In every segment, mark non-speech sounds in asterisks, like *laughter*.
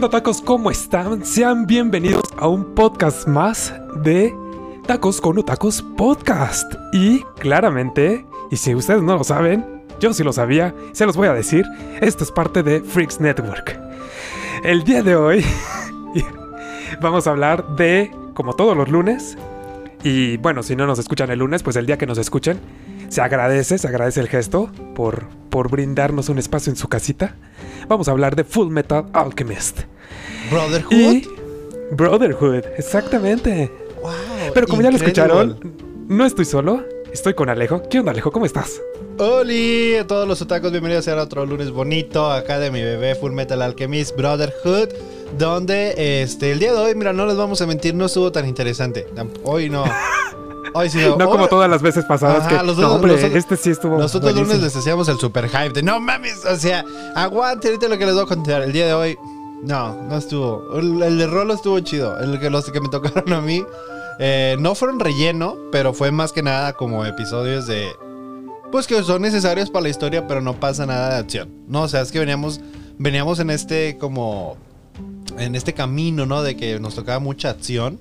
¿qué tacos? ¿Cómo están? Sean bienvenidos a un podcast más de Tacos con Utacos Podcast. Y claramente, y si ustedes no lo saben, yo sí lo sabía, se los voy a decir, esto es parte de Freaks Network. El día de hoy *laughs* vamos a hablar de, como todos los lunes, y bueno, si no nos escuchan el lunes, pues el día que nos escuchen, se agradece, se agradece el gesto por, por brindarnos un espacio en su casita. Vamos a hablar de Full Metal Alchemist. Brotherhood. Y Brotherhood, exactamente. Wow, Pero como ya lo escucharon, no estoy solo, estoy con Alejo. ¿Qué onda, Alejo? ¿Cómo estás? Oli, a todos los otacos, bienvenidos a otro lunes bonito acá de mi bebé Full Metal Alchemist Brotherhood. Donde este, el día de hoy, mira, no les vamos a mentir, no estuvo tan interesante. Hoy no. *laughs* Hoy sí. No como todas las veces pasadas Ajá, que... los no, hombre, los este sí estuvo Los otros lunes les hacíamos el super hype de no mames, o sea, aguante ahorita lo que les voy a contar. El día de hoy, no, no estuvo. El, el de Rolo estuvo chido. El que los que me tocaron a mí eh, no fueron relleno, pero fue más que nada como episodios de. Pues que son necesarios para la historia, pero no pasa nada de acción. No, o sea, es que veníamos, veníamos en este como. En este camino, ¿no? De que nos tocaba mucha acción.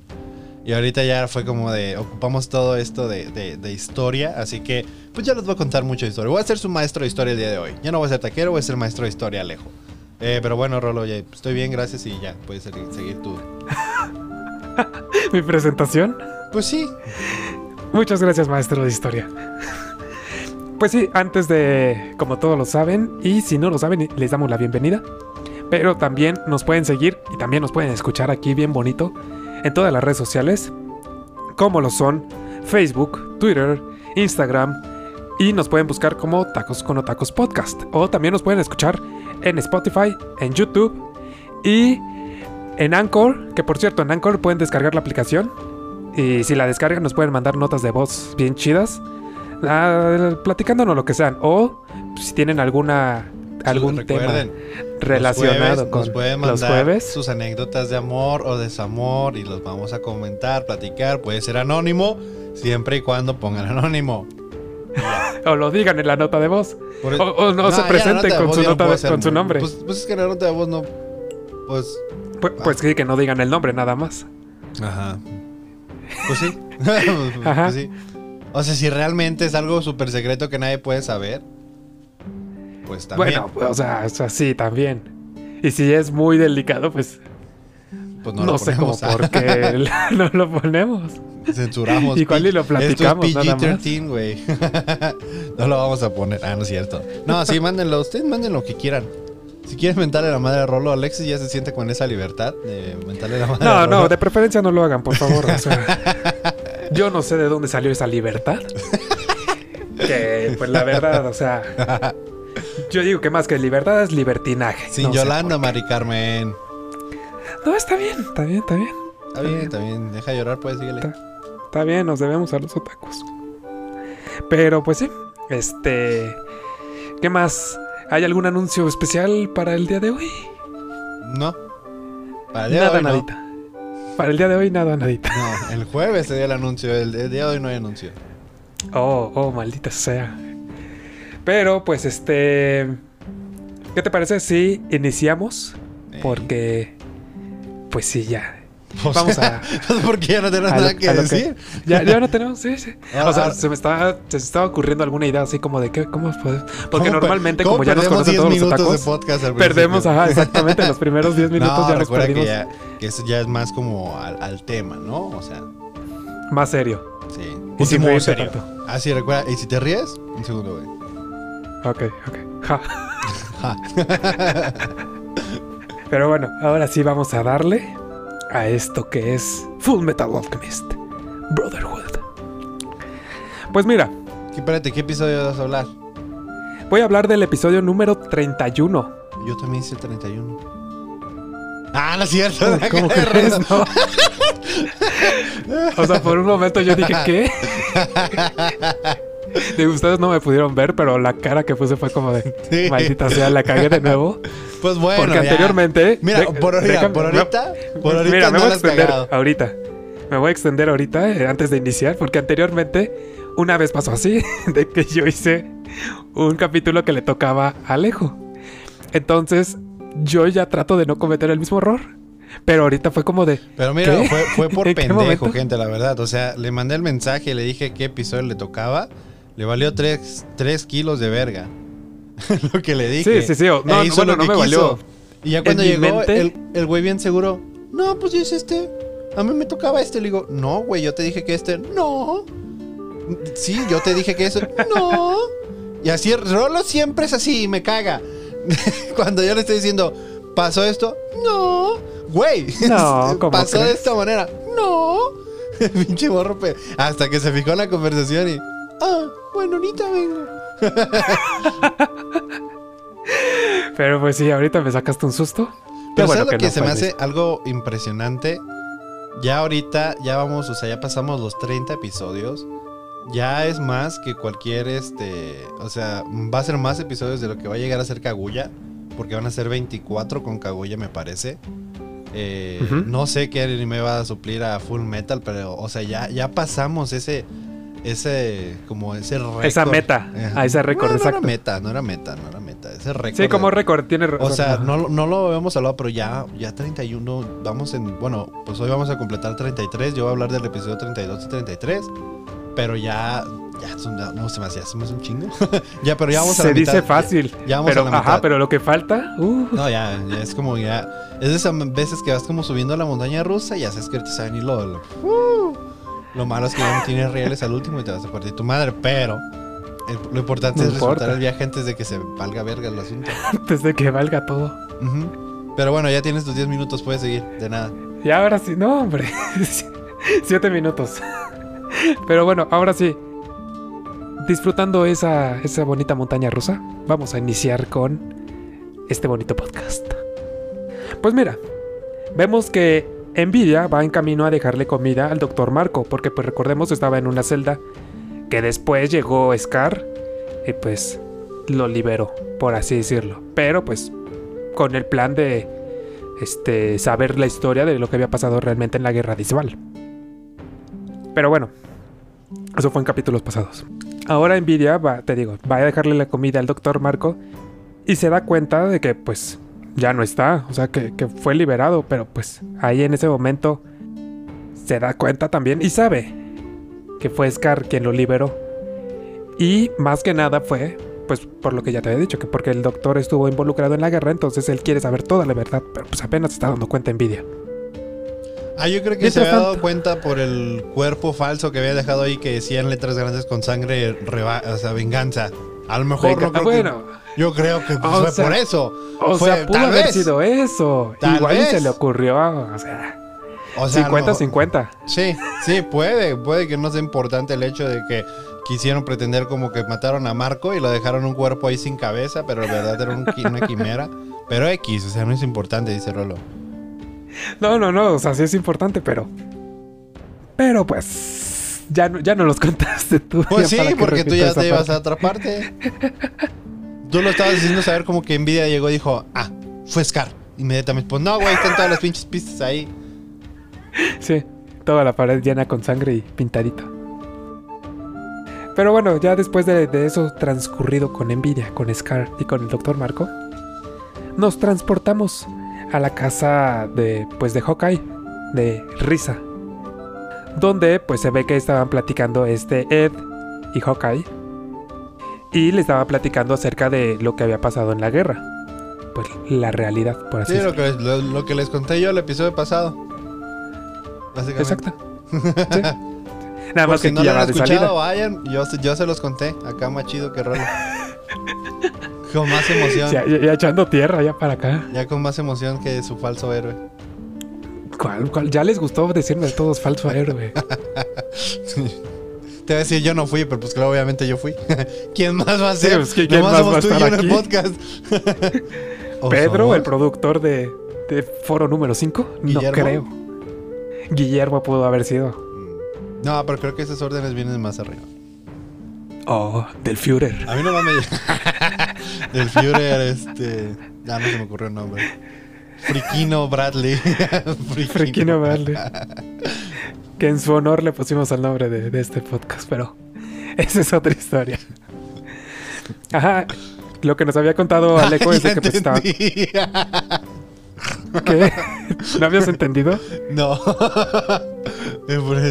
Y ahorita ya fue como de, ocupamos todo esto de, de- de historia, así que pues ya les voy a contar mucha historia. Voy a ser su maestro de historia el día de hoy. Ya no voy a ser taquero, voy a ser maestro de historia, Alejo. Eh, pero bueno, Rolo, ya estoy bien, gracias y ya, puedes seguir, seguir tú. *laughs* Mi presentación. Pues sí. Muchas gracias, maestro de historia. Pues sí, antes de, como todos lo saben, y si no lo saben, les damos la bienvenida. Pero también nos pueden seguir y también nos pueden escuchar aquí bien bonito en todas las redes sociales, como lo son Facebook, Twitter, Instagram, y nos pueden buscar como Tacos con Tacos Podcast. O también nos pueden escuchar en Spotify, en YouTube y en Anchor, que por cierto, en Anchor pueden descargar la aplicación y si la descargan nos pueden mandar notas de voz bien chidas, platicándonos lo que sean. O si tienen alguna algún Recuerden, tema los relacionado jueves con nos los jueves. sus anécdotas de amor o desamor y los vamos a comentar, platicar. Puede ser anónimo, siempre y cuando pongan anónimo. *laughs* O lo digan en la nota de voz. Por- O, o no, No, se presenten con su no nota de- con su nombre. Pues, pues es que la nota de voz no. Pues. Pues, pues sí, que no digan el nombre nada más. Ajá. Pues sí. *laughs* *laughs* Ajá. Pues sí. O sea, si realmente es algo súper secreto que nadie puede saber, pues también. Bueno, o sea, o sea, sí, también. Y si es muy delicado, pues pues no, lo sé cómo por qué *laughs* no lo ponemos. Censuramos. Igual y lo platicamos, Esto es nada más. PG-13, güey. *laughs* no lo vamos a poner. Ah, no es cierto. No, sí, mándenlo. Ustedes manden lo que quieran. Si quieren mentarle la madre a Rolo, Alexis ya se siente con esa libertad de mentarle la madre a No, Rolo. no, de preferencia no lo hagan, por favor. o sea, *laughs* yo no sé de dónde salió esa libertad. Que, pues la verdad, o sea, yo digo que más que libertad es libertinaje. Sin No Yolanda, Mari Carmen. No, está bien, está bien, está bien. Está bien, está bien. Deja llorar, pues, síguele. Está- Está bien, nos debemos a los otakus. Pero pues sí, este... ¿Qué más? ¿Hay algún anuncio especial para el día de hoy? No. Para el día de hoy, no. nadita. Para el día de hoy, nada, nadita. No, el jueves se dio el anuncio. El, el día de hoy no hay anuncio. Oh, oh, maldita sea. Pero pues este... ¿Qué te parece si iniciamos? Porque... Pues sí, ya. o Vamos sea, a... *laughs* Porque ya no tenemos a lo- nada que decir. Ya, ya no tenemos, sí, sí. *laughs* Ah, o sea, ah. se me estaba, se me estaba ocurriendo alguna idea así como de que, ¿cómo puede? Porque ¿Cómo normalmente, cómo como ya nos conocen 10 todos los otakus, de podcast al perdemos, ajá, exactamente, los primeros 10 *laughs* minutos no, ya nos perdimos. que, ya, que eso ya es más como al, al tema, ¿no? O sea, Más serio. sí. Y Último serio. tanto. Ah, sí, recuerda. Y si te ríes, un segundo, güey. Ok, ok. Ja. Ja. *laughs* Pero bueno, ahora sí vamos a darle a esto que es Full Metal Alchemist Brotherhood. Pues mira, ¿Qué, espérate, ¿qué episodio vas a hablar? voy a hablar del episodio número 31. Yo también hice el 31. Ah, no es cierto. *laughs* ¿Cómo *laughs* crees? No. O sea, por un momento yo dije, ¿qué? *laughs* Digo, ustedes no me pudieron ver, pero la cara que puse fue como de, Sí. maldita sea, la cagué de nuevo. Pues bueno. Porque ya. anteriormente... Mira, de- por, déjame- por ahorita. Por ahorita Mira, me voy a extender cagado. ahorita. Me voy a extender ahorita eh, antes de iniciar, porque anteriormente una vez pasó así, *laughs* de que yo hice un capítulo que le tocaba a Alejo. Entonces, yo ya trato de no cometer el mismo error. Pero ahorita fue como de. Pero mira, ¿Qué? fue, fue *laughs* por ¿En qué pendejo, gente, la verdad. O sea, le mandé el mensaje, le dije qué episodio le tocaba. Le valió 3 kilos de verga. *laughs* lo que le dije. Sí, sí, sí. E No, hizo bueno, lo no que me valió. Y ya cuando llegó, mente- el, el güey bien seguro. No, pues hice este. A mí me tocaba este. Le digo, no, güey, yo te dije que este. No. Sí, yo te dije que eso. No. Y así, Rolo siempre es así y me caga. *laughs* Cuando yo le estoy diciendo, ¿pasó esto? No. Güey. *laughs* No, ¿cómo Pasó de esta manera. No. Pinche Hasta que se fijó en la conversación y. Ah, bueno, ahorita vengo. *laughs* Pero pues sí, ahorita me sacaste un susto. Pero bueno ¿sabes lo que, no se me hace algo impresionante? Ya ahorita, ya vamos, o sea, ya pasamos los 30 episodios. Ya es más que cualquier, este, o sea, va a ser más episodios de lo que va a llegar a ser Kaguya. Porque van a ser 24 con Kaguya, me parece. Eh. No sé qué anime va a suplir a Full Metal, pero, o sea, ya, ya pasamos ese, ese, como ese récord. Esa meta, a ese récord, No, no era exacto. meta, no era meta, no era meta. Ese récord. Sí, como récord, tiene o sea, no, no lo habíamos hablado, pero ya, ya 31, vamos en, bueno, pues hoy vamos a completar 33, yo voy a hablar del episodio 32 y 33, pero ya, ya, son- no se me hacía, se me hace un chingo. *laughs* ya, pero ya vamos a Se la mitad. dice fácil. Ya vamos pero, a la mitad. Ajá, pero lo que falta. uh, No, ya, ya es como ya, es de esas veces que vas como subiendo la montaña rusa y ya sabes que se va a venir lo, lo, uh, lo malo es que ya no tienes reales al último y te vas a partir tu madre, pero... el- lo importante No es disfrutar importa. el viaje antes de que se valga verga el asunto. *laughs* antes de que valga todo. Pero bueno, ya tienes tus 10 minutos, puedes seguir, de nada. Y ahora sí, no, hombre. *laughs* Siete minutos. *laughs* Pero bueno, ahora sí. Disfrutando esa, esa bonita montaña rusa, vamos a iniciar con este bonito podcast. Pues mira, vemos que Nvidia va en camino a dejarle comida al doctor Marco, porque pues recordemos estaba en una celda que después llegó Scar y pues lo liberó, por así decirlo. Pero pues con el plan de este, saber la historia de lo que había pasado realmente en la guerra de. Pero bueno, eso fue en capítulos pasados. Ahora Nvidia va, te digo, va a dejarle la comida al doctor Marco y se da cuenta de que pues ya no está, o sea que, que fue liberado, pero pues ahí en ese momento se da cuenta también y sabe que fue Scar quien lo liberó. Y más que nada fue, pues por lo que ya te había dicho, que porque el doctor estuvo involucrado en la guerra, entonces él quiere saber toda la verdad, pero pues apenas se está dando cuenta Nvidia. Ah, yo creo que Mientras se había dado tanto- cuenta por el cuerpo falso que había dejado ahí que decía en letras grandes con sangre, reba- o sea, venganza. A lo mejor Venga, no creo bueno, que- yo creo que pues, fue sea, por eso. o Fue- sea, pudo tal haber vez. sido eso. Tal Igual vez. se le ocurrió, o sea, O sea, a lo mejor- 50-50. Sí, sí, puede. Puede que no sea importante el hecho de que quisieron pretender como que mataron a Marco y lo dejaron un cuerpo ahí sin cabeza, pero en verdad era un una quimera. Pero X, o sea, no es importante, dice Rolo. No, no, no, o sea, sí es importante, pero. Pero pues. Ya no, ya no los *laughs* contaste tú. Pues sí, porque tú ya te ibas a otra parte. *laughs* Tú lo estabas diciendo saber como que Nvidia llegó y dijo, ah, fue Scar. Inmediatamente, pues no, güey, están todas las pinches pistas ahí. Sí, toda la pared llena con sangre y pintadita. Pero bueno, ya después de, de eso transcurrido con Nvidia, con Scar y con el Dr. Marco, nos transportamos a la casa de, pues, de Hawkeye, de Risa, donde pues se ve que estaban platicando este Ed y Hawkeye y le estaba platicando acerca de lo que había pasado en la guerra, pues la realidad, por así Sí, lo decirlo. que, lo, lo que les conté yo el episodio pasado. Básicamente. Exacto. Sí. Nada Por más que si no aquí lo han escuchado, vayan. Yo, se- yo se los conté. Acá más chido que Rolo. con más emoción. Ya, ya- ya echando tierra ya para acá. Ya con más emoción que su falso héroe. ¿Cuál, cuál? Ya les gustó decirme todos falso héroe. *laughs* Te voy a decir, yo no fui, pero pues claro, obviamente yo fui. *laughs* ¿Quién más va a ser? pues, ¿quién- más somos va a tú y estar yo en el aquí? podcast. *laughs* ¿O Pedro, somos? el productor de, de Foro número 5. No creo. Guillermo pudo haber sido. No, pero creo que esas órdenes vienen más arriba. Oh, del Führer. A mí nomás me... *laughs* Del Führer, este... Ya no se me ocurrió el nombre. Friquino Bradley. Friquino Vale. Que en su honor le pusimos el nombre de, de este podcast, pero *laughs* esa es otra historia. Ajá. Lo que nos había contado *laughs* Aleco es de que pues, estaba... *laughs* ¿Qué? ¿No habías entendido? No.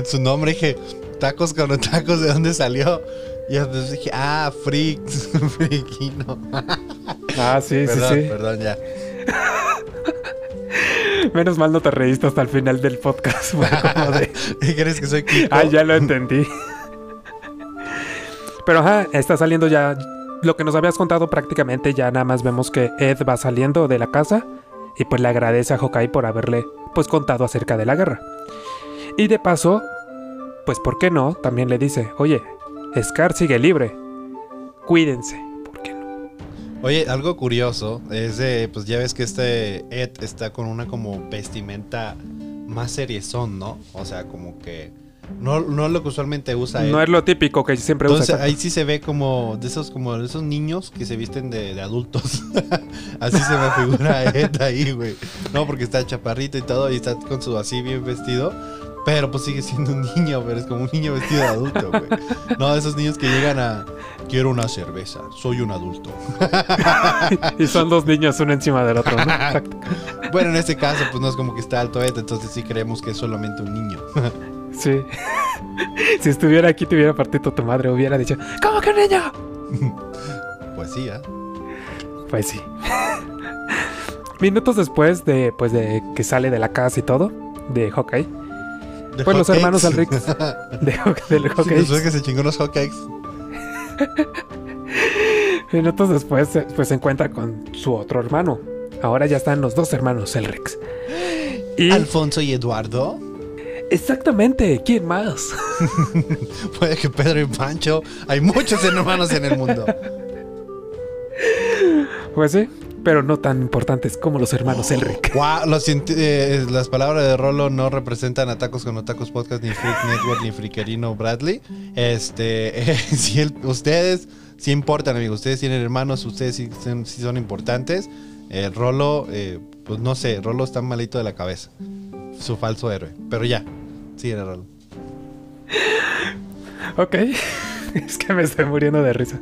Su nombre dije, tacos con tacos, ¿de dónde salió? Y entonces dije, ah, freaks, friquino. Ah, sí, perdón, sí, sí. perdón, ya. *laughs* Menos mal no te reíste hasta el final del podcast. Fue como de... *laughs* ¿Y crees que soy Kiko? Ah, ya lo entendí. Pero ajá, está saliendo ya. Lo que nos habías contado prácticamente ya nada más vemos que Ed va saliendo de la casa y pues le agradece a Hawkeye por haberle pues contado acerca de la guerra. Y de paso, pues ¿por qué no? También le dice, oye, Scar sigue libre. Cuídense. Oye, algo curioso es de, pues ya ves que este Ed está con una como vestimenta más seriezón, ¿no? O sea, como que no, no es lo que usualmente usa Ed. No es lo típico que siempre Entonces usa. ahí sí se ve como de esos como de esos niños que se visten de, de adultos. *laughs* así se me figura Ed ahí, güey. No, porque está chaparrito y todo y está con su así bien vestido. Pero pues sigue siendo un niño, pero es como un niño vestido de adulto, güey. No, de esos niños que llegan a quiero una cerveza, soy un adulto. *laughs* y son dos niños uno encima del otro, ¿no? Bueno, en este caso pues no es como que está alto entonces sí creemos que es solamente un niño. Sí. si estuviera aquí te hubiera partido tu madre, hubiera dicho, ¿cómo que un niño? pues sí, ¿ah? Pues sí. Minutos después de, pues de que sale de la casa y todo, de Hawkeye, Pues los hermanos Alrix. *laughs* de del Sí, Hawkeye, después que se chingó unos hotcakes. *laughs* minutos después se- pues se encuentra con su otro hermano. Ahora ya están los dos hermanos Elrix. Y Alfonso y Eduardo. exactamente, ¿quién más? *laughs* Puede que Pedro y Pancho. Hay muchos hermanos en el mundo. Pues sí, pero no tan importantes como los hermanos Elric. *laughs* Guau, lo siento, eh, las palabras de Rolo no representan a Tacos con Tacos Podcast, ni Freak Network, ni Friquerino Bradley. Este, *laughs* eh, si el- ustedes sí importan, amigos. Ustedes tienen hermanos, ustedes sí, son- sí son importantes. El Rolo, eh, pues no sé, Rolo está malito de la cabeza. Su falso héroe. Pero ya, era Rolo. Ok. *laughs* es que me estoy muriendo de risa.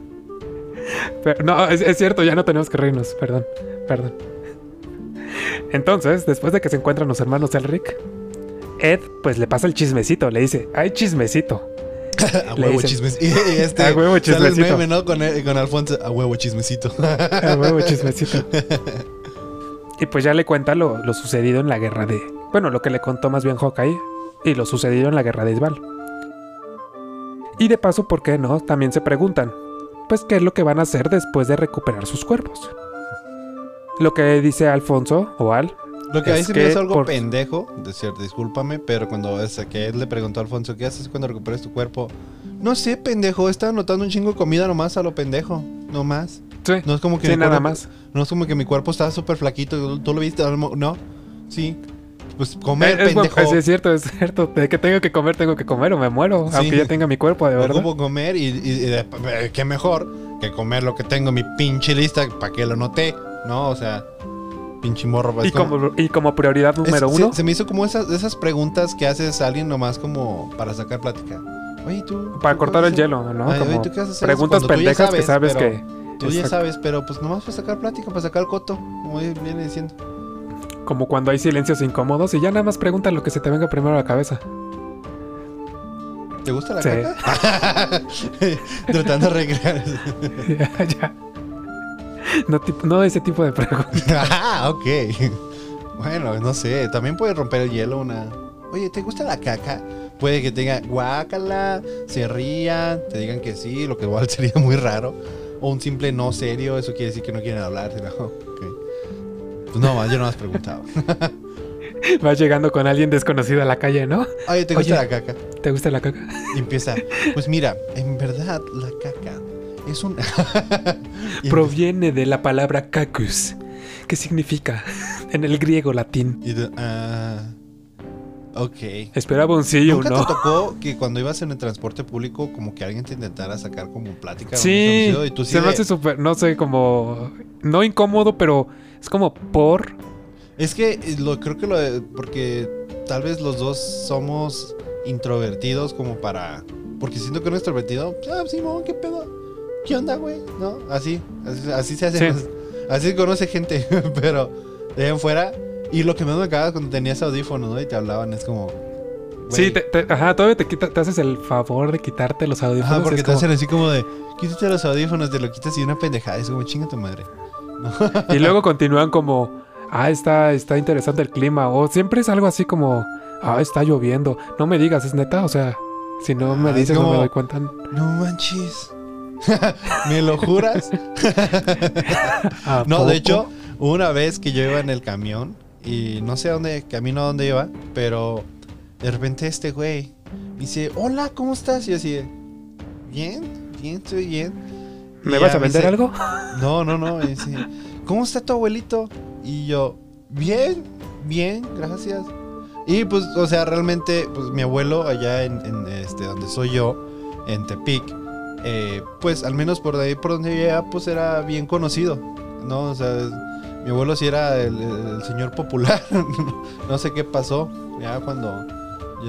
Pero, no, es, es cierto, ya no tenemos que reírnos. Perdón, perdón. Entonces, después de que se encuentran los hermanos Elric, Ed pues le pasa el chismecito, le dice, hay chismecito. *laughs* A Le huevo chismecito. *laughs* Y, este, A huevo sale el chismecito. meme, ¿no? Con, con Alfonso. A huevo chismecito. *laughs* A huevo, chismecito. Y pues ya le cuenta lo, lo sucedido en la guerra de. Bueno, lo que le contó más bien Hawkeye y lo sucedido en la guerra de Isbal. Y de paso, ¿por qué no? También se preguntan, pues, ¿qué es lo que van a hacer después de recuperar sus cuerpos? Lo que dice Alfonso, o Al, Lo que ahí Es se me que hizo algo por- pendejo, de cierto, discúlpame, pero cuando es que él le preguntó a Alfonso, ¿qué haces cuando recuperes tu cuerpo? No sé, pendejo, estaba anotando un chingo de comida nomás a lo pendejo, nomás. sí, No es como que sí, nada cuerpo- más. No es como que mi cuerpo estaba súper flaquito, ¿tú lo viste? No, sí. Pues comer, es, pendejo. es cierto, es cierto. De que tengo que comer, tengo que comer o me muero, Sí. aunque ya tenga mi cuerpo, de verdad. Ocupo comer y, y- y de- eh, qué mejor que comer lo que tengo en mi pinche lista, ¿para qué lo noté? ¿No? O sea, pinche morro. pues, Y como, y como prioridad número uno, Se, me hizo como esas, esas preguntas que haces a alguien nomás como para sacar plática. Oye, tú. para tú cortar el hielo, ¿no? Ay, oye, Como ¿tú qué haces preguntas pendejas que sabes pero- que... Tú ya sabes, pero pues nomás para sacar plática, para sacar el coto, como viene diciendo. Como cuando hay silencios incómodos y ya nada más pregunta lo que se te venga primero a la cabeza. ¿Te gusta la Sí. caca? *laughs* Tratando de recrear. *laughs* ya, ya. No, no ese tipo de preguntas. *laughs* ah, ok. Bueno, no sé, también puede romper el hielo una. Oye, ¿te gusta la caca? Puede que tenga guácala, se rían, te digan que sí, lo que igual sería muy raro. O un simple no serio, eso quiere decir que no quieren hablar. ¿no? Ok. No, yo no has preguntado. *laughs* Vas llegando con alguien desconocido a la calle, ¿no? Oye, ¿te gusta Oye. la caca? ¿Te gusta la caca? Y empieza, pues mira, en verdad la caca es un... *laughs* Proviene de la palabra cacus, que significa *laughs* en el griego latín. Y de- ah, ok. Esperaba un sí o ¿Nunca no. te tocó que cuando ibas en el transporte público como que alguien te intentara sacar como plática? Sí, y tú se me hace súper, no sé, como... No incómodo, pero es como por... Es que eh, lo, creo que lo... Porque tal vez los dos somos introvertidos como para... Porque siento que uno extrovertido, ah, Simón, qué pedo. ¿qué onda, güey? ¿No? Así, así, así se hace. Sí. Así, conoce gente, *laughs* pero de ahí en fuera. Y lo que más me cagaba cuando tenías audífonos, ¿no? Y te hablaban, es como. Sí, güey, te, te- ajá, todavía te, quita- te haces el favor de quitarte los audífonos. Ajá, porque te como- hacen así como de, quítate los audífonos, te lo quitas y una pendejada. Es como, chinga tu madre. *laughs* Y luego continúan como, ah, está, está interesante el clima. O siempre es algo así como, ah, está lloviendo. No me digas, es neta. O sea, si no me es dices, no me doy cuenta. No manches. *laughs* ¿Me lo juras? *laughs* ¿A No, poco? de hecho, una vez que yo iba en el camión y no sé a dónde, camino a dónde iba, pero de repente este güey me dice, hola, ¿cómo estás? Y yo así, bien, bien, estoy bien. ¿Me vas a vender dice, algo? *laughs* No, no, no. dice, ¿cómo está tu abuelito? Y yo, bien, bien, gracias. Y pues, o sea, realmente, pues mi abuelo allá en, en, este, donde soy yo, en Tepic, eh, pues al menos por ahí por donde vivía, pues era bien conocido, ¿no? O sea, mi abuelo sí era el, señor popular. *laughs* no sé qué pasó, ya cuando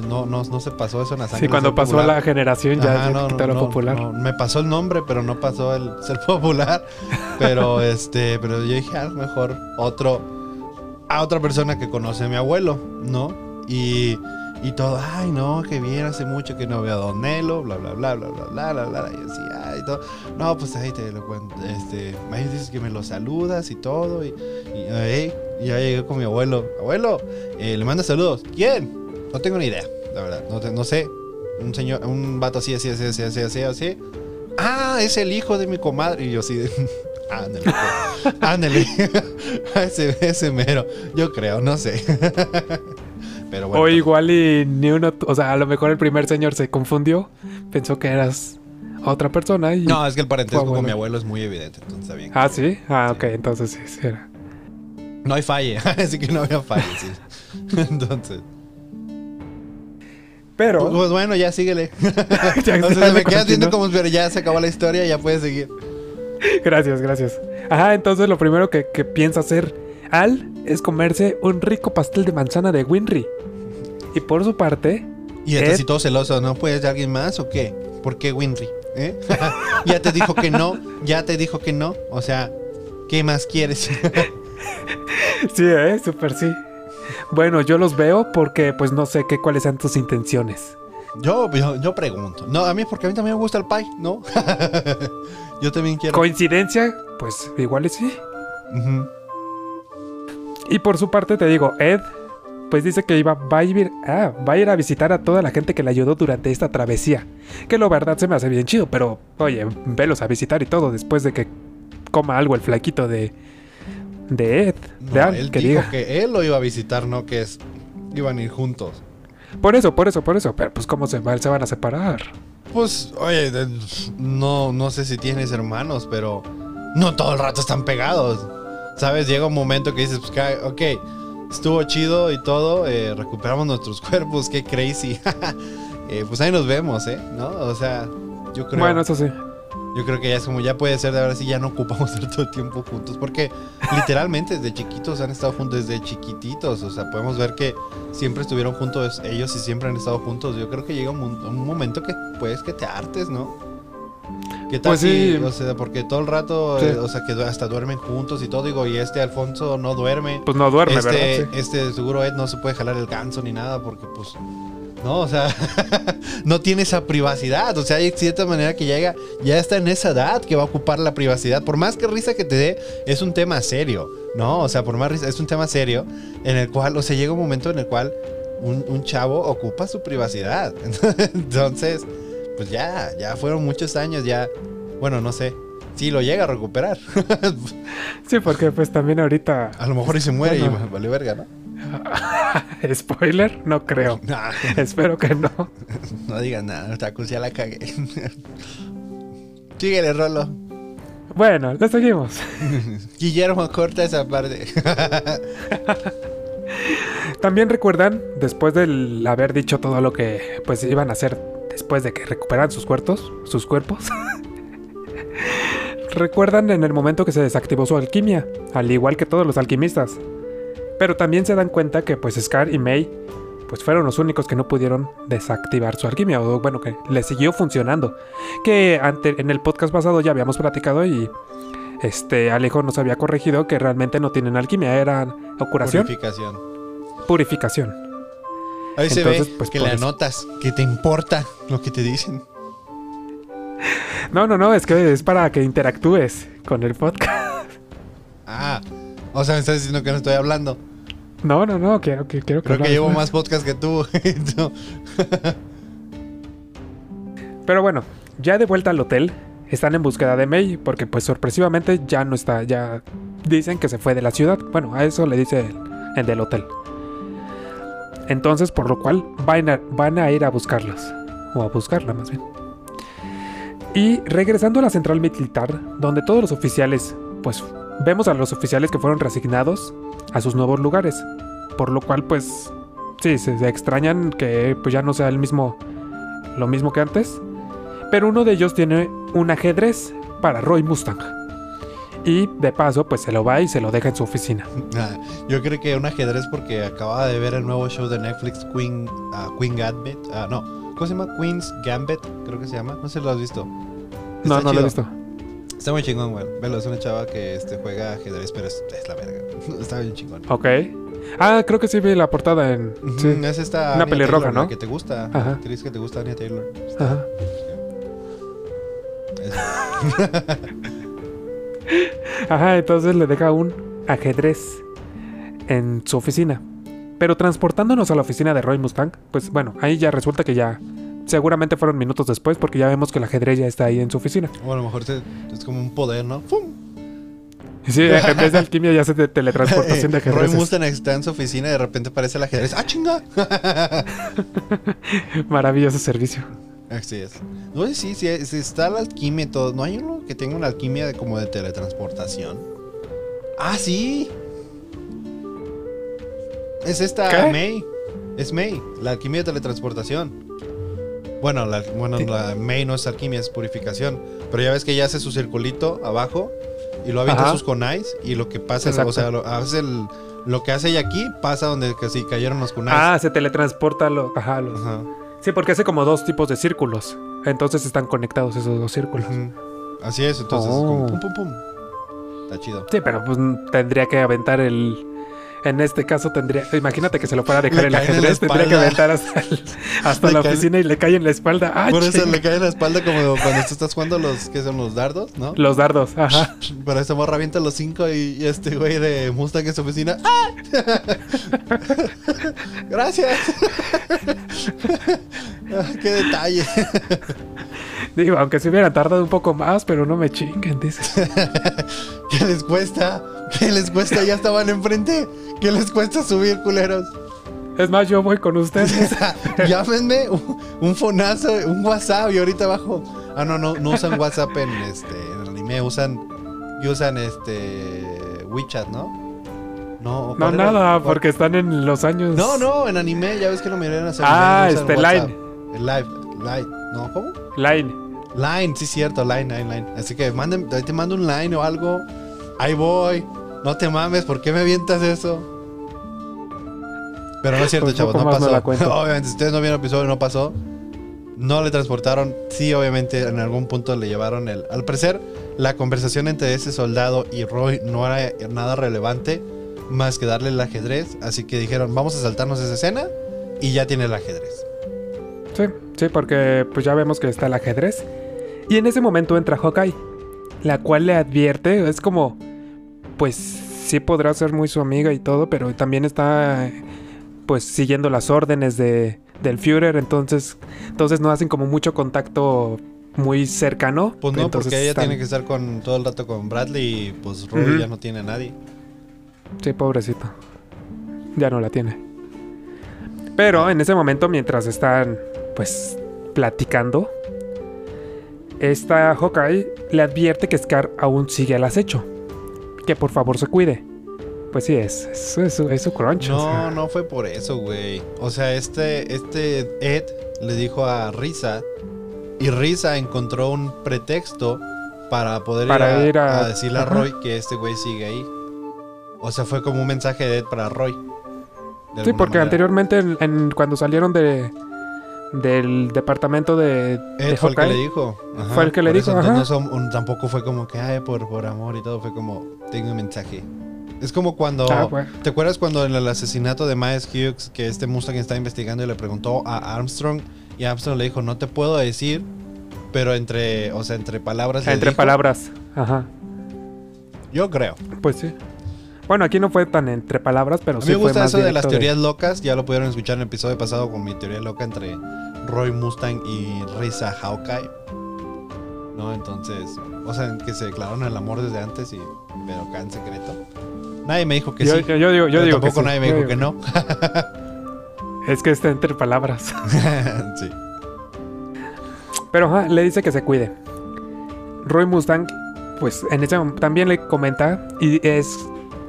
no, no, no se pasó eso en la sangre. Sí, cuando pasó popular. la generación ya Ajá, se no, quitó no, lo popular. me pasó el nombre, pero no pasó el *laughs* ser popular. Pero este, pero yo dije, a lo mejor otro, a otra persona que conoce a mi abuelo, ¿no? Y, y todo, ay, no, que bien, hace mucho que no veo a Don Nelo, bla, bla, bla, bla, bla, bla, bla, bla. Y así, ay, todo. No, pues ahí te lo cuento. Este, ahí dices que me lo saludas y todo. Y, y, ay, y ya llegué con mi abuelo. Abuelo, eh, le manda saludos. ¿Quién? No tengo ni idea, la verdad. No, te- no sé. Un señor, un vato así, así, así, así, así, así, así. Ah, es el hijo de mi comadre. Y yo así. *laughs* Ándale, pues. *laughs* ándale. *laughs* ese, ese mero. Yo creo, no sé. Pero bueno. O igual y ni uno, o sea, a lo mejor el primer señor se confundió, pensó que eras otra persona y... No, es que el parentesco con mi abuelo es muy evidente, entonces está bien. Ah, sí. Ah, Sí. ok, entonces sí, sí era. No hay falle, así que no había falle, sí. Entonces. Pero... Pues bueno, ya síguele. *laughs* *laughs* Ya, O sea, me quedas viendo como pero ya se acabó la historia, ya puedes seguir. *laughs* Gracias, gracias. Ajá, entonces lo primero que, que piensa hacer Al es comerse un rico pastel de manzana de Winry. Y por su parte, Y estás Ed- así todo celoso, ¿no puedes de alguien más o qué? ¿Por qué Winry? ¿Eh? ya te dijo que no, ya te dijo que no. O sea, ¿qué más quieres? sí, eh, súper sí. Bueno, yo los veo porque pues no sé qué cuáles sean tus intenciones. yo, yo, yo pregunto. No, a mí porque a mí también me gusta el pie, ¿no? *laughs* yo también quiero. Coincidencia, pues igual y sí. Y por su parte te digo, Ed, pues dice que iba, va, a ir, ah, va a ir a visitar a toda la gente que le ayudó durante esta travesía. Que lo verdad se me hace bien chido, pero oye, velos a visitar y todo después de que coma algo el flaquito de, de Ed. No, de Al, él que dijo diga. que él lo iba a visitar, no que es iban a ir juntos. Por eso, por eso, por eso. Pero pues cómo se, va- se van a separar. Pues, oye, no, no sé si tienes hermanos, pero no todo el rato están pegados. ¿Sabes? Llega un momento que dices, pues, ok, estuvo chido y todo, eh, recuperamos nuestros *laughs* cuerpos, qué crazy. *laughs* Eh, pues ahí nos vemos, ¿eh? ¿No? O sea, yo creo, Bueno, eso sí. Yo creo que ya es como, ya puede ser de ahora sí, ya no ocupamos *laughs* el tiempo juntos, porque literalmente desde chiquitos han estado juntos, desde chiquititos, o sea, podemos ver que siempre estuvieron juntos ellos y siempre han estado juntos. Yo creo que llega un, momento que puedes que te hartes, ¿no? ¿Qué tal Pues si, sí. o sea, porque todo el rato, Sí. eh, o sea, que hasta duermen juntos y todo, digo, y este Alfonso no duerme. Pues no duerme, este, ¿verdad? Sí. este seguro Ed no se puede jalar el ganso ni nada porque pues no, o sea, *laughs* no tiene esa privacidad, o sea, hay cierta manera que llega, ya está en esa edad que va a ocupar la privacidad, por más que risa que te dé, es un tema serio, ¿no? O sea, por más risa, es un tema serio en el cual, o sea, llega un momento en el cual un, un chavo ocupa su privacidad, *laughs* entonces, pues ya, ya fueron muchos años, ya, bueno, no sé, si lo llega a recuperar, *laughs* Sí, porque pues también ahorita. a lo mejor y se muere Bueno. y vale verga, ¿no? *laughs* Spoiler, no creo. *laughs* Nah. Espero que no. No digas nada, Takus, ya la cagué. Síguele, Rolo. Bueno, le seguimos. *laughs* Guillermo, corta esa parte. También recuerdan, después del haber dicho todo lo que pues iban a hacer después de que recuperaran sus cuerpos, sus cuerpos. recuerdan en el momento que se desactivó su alquimia, al igual que todos los alquimistas. Pero también se dan cuenta que pues Scar y May pues fueron los únicos que no pudieron desactivar su alquimia, o bueno, que le siguió funcionando. Que ante, en el podcast pasado ya habíamos platicado y este Alejo nos había corregido que realmente no tienen alquimia, eran o curación, Purificación. purificación. Ahí se ve pues, que le eso. anotas, que te importa lo que te dicen. No, no, no, es que es para que interactúes con el podcast. Ah, o sea, me estás diciendo que no estoy hablando. No, no, no, quiero que quiero Creo que llevo más podcast que tú. *laughs* No. *laughs* Pero bueno, ya de vuelta al hotel, están en búsqueda de May porque pues sorpresivamente ya no está, ya dicen que se fue de la ciudad. Bueno, a eso le dice el, el del hotel. Entonces, por lo cual van a, van a ir a buscarlos. O a buscarla más bien. Y regresando a la central militar, donde todos los oficiales, pues vemos a los oficiales que fueron resignados a sus nuevos lugares. Por lo cual, pues, sí, se, se extrañan que pues ya no sea el mismo, lo mismo que antes. Pero uno de ellos tiene un ajedrez para Roy Mustang. Y de paso, pues se lo va y se lo deja en su oficina. Ah, Yo creo que un ajedrez porque acababa de ver el nuevo show de Netflix, Queen, ah, Queen Gambit. Ah, no, ¿cómo se llama? Queen's Gambit, creo que se llama. No sé si lo has visto. No, no lo he visto. Está muy chingón, güey. Velo, es una chava que este, juega ajedrez, pero es, es la verga. *laughs* Está bien chingón. Ok. Ah, creo que sí vi la portada en. Sí. Es esta. Una pelirroja, Taylor, la ¿no? que te gusta. Ajá. La actriz que te gusta, Anya Taylor. Ajá. Ajá, entonces le deja un ajedrez en su oficina. Pero transportándonos a la oficina de Roy Mustang, pues bueno, ahí ya resulta que ya. Seguramente fueron minutos después porque ya vemos que el ajedrez ya está ahí en su oficina. O a lo mejor se- es como un poder, ¿no? ¡Fum! Sí, en vez de alquimia ya se de teletransportación de Eh, *laughs* Roy ajedrez. Mustang está en su oficina y de repente aparece el ajedrez. ¡Ah, chinga! *laughs* Maravilloso servicio. Así es. No sé si, si, si está la alquimia y todo. ¿No hay uno que tenga una alquimia de, como de teletransportación? ¡Ah, sí! Es esta ¿Qué? May. Es May, la alquimia de teletransportación. Bueno, la, bueno, Sí. la May no es alquimia, es purificación. Pero ya ves que ella hace su circulito abajo y lo avienta Ajá. sus conais. Y lo que pasa, Exacto. o sea, lo, hace el- lo que hace ella aquí pasa donde que sí cayeron los kunais. Ah, se teletransporta lo, ajá, los- Ajá. Sí, porque hace como dos tipos de círculos. Entonces están conectados esos dos círculos. Así es, entonces es como Oh. pum pum pum. Está chido. Sí, pero pues tendría que aventar el. En este caso tendría. Imagínate que se lo fuera a dejar el cae en la ajedrez. Tendría que aventar hasta, el- hasta Le la cae- oficina y le cae en la espalda. ¡Ah, Por eso le cae en la espalda como cuando tú estás jugando los que son los dardos, ¿no? Los dardos, ajá. *laughs* Pero esta morra avienta los cinco y, y este güey de Mustang en su oficina. ¡Ah! *laughs* Gracias. *laughs* Ah, ¡Qué detalle! *laughs* Digo, aunque se hubieran tardado un poco más, pero no me chinguen, dice. *laughs* ¿Qué les cuesta? ¿Qué les cuesta? Ya estaban enfrente. ¿Qué les cuesta subir, culeros? Es más, yo voy con ustedes. *laughs* Llámenme un, un fonazo, un WhatsApp y ahorita abajo. Ah, no, no, no usan WhatsApp en este en el anime, usan y usan este WeChat, ¿no? No, No, nada, porque están en los años. No, no, en anime, ya ves que lo miran hacer Ah, este. Line. El live, live, no, ¿cómo? Line. Line, sí cierto, line, line, line. Así que manden, ahí te mando un line o algo. Ahí voy. No te mames, ¿por qué me avientas eso? Pero no es cierto, Pues chavos, no pasó. *laughs* obviamente, si ustedes no vieron el episodio, no pasó. No le transportaron. Sí, obviamente, en algún punto le llevaron el. Al parecer, la conversación entre ese soldado y Roy no era nada relevante más que darle el ajedrez. Así que dijeron, vamos a saltarnos esa escena y ya tiene el ajedrez. Sí, sí, porque pues ya vemos que está el ajedrez. Y en ese momento entra Hawkeye, la cual le advierte, es como, pues sí podrá ser muy su amiga y todo, pero también está pues siguiendo las órdenes de, del Führer, entonces, entonces no hacen como mucho contacto muy cercano. Pues no, entonces porque ella están- tiene que estar con todo el rato con Bradley y pues Roy Ujú. ya no tiene a nadie. Sí, pobrecito. Ya no la tiene. Pero en ese momento, mientras están, pues, platicando, esta Hawkeye le advierte que Scar aún sigue al acecho. Que por favor se cuide. Pues sí, es, es, es, es su crunch. o No, sea. no fue por eso, güey. O sea, este, este Ed le dijo a Risa y Risa encontró un pretexto para poder Para ir, a, ir a- a decirle a Ajá. Roy que este güey sigue ahí. O sea, fue como un mensaje de Ed para Roy. Sí, porque manera. anteriormente en, en- cuando salieron de del departamento de, de Él fue el que le dijo. Ajá, Fue el que le dijo, ajá. no son- tampoco fue como que, ay, por, por amor y todo. Fue como, tengo un mensaje. Es como cuando. Ah, bueno. ¿Te acuerdas cuando en el asesinato de Miles Hughes, que este Mustang estaba investigando y le preguntó a Armstrong? Y Armstrong le dijo, no te puedo decir, pero entre, o sea, entre palabras. le entre dijo, palabras. Ajá. Yo creo. Pues sí. Bueno, aquí no fue tan entre palabras, pero A mí sí me fue gusta más eso de las teorías locas. Ya lo pudieron escuchar en el episodio pasado con mi teoría loca entre Roy Mustang y Risa Hawkeye. ¿No? Entonces, o sea, que se declararon el amor desde antes, y, pero acá en secreto. Nadie me dijo que yo, sí. yo, yo digo, yo digo que tampoco sí, nadie me yo dijo que no. *laughs* Es que está entre palabras. *laughs* sí. Pero le dice que se cuide. Roy Mustang, pues en ese mom- también le comenta y es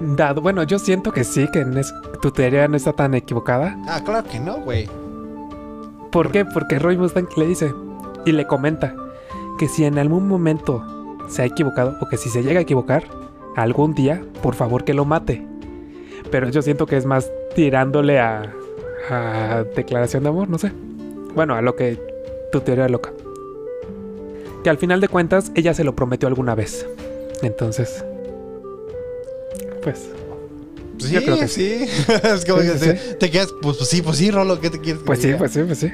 dado. Bueno, yo siento que sí, que en es- tu teoría no está tan equivocada. Ah, claro que no, güey. ¿Por qué? Porque Roy Mustang le dice y le comenta que si en algún momento se ha equivocado o que si se llega a equivocar algún día, por favor que lo mate. Pero yo siento que es más tirándole a, a declaración de amor, no sé. Bueno, a lo que tu teoría loca. Que al final de cuentas ella se lo prometió alguna vez. Entonces, pues Sí, Yo creo que sí. *laughs* es como Sí, que sí, te, quedas, pues, pues sí, pues sí, Rolo, ¿qué te quieres Pues sí, diga? pues sí, pues sí.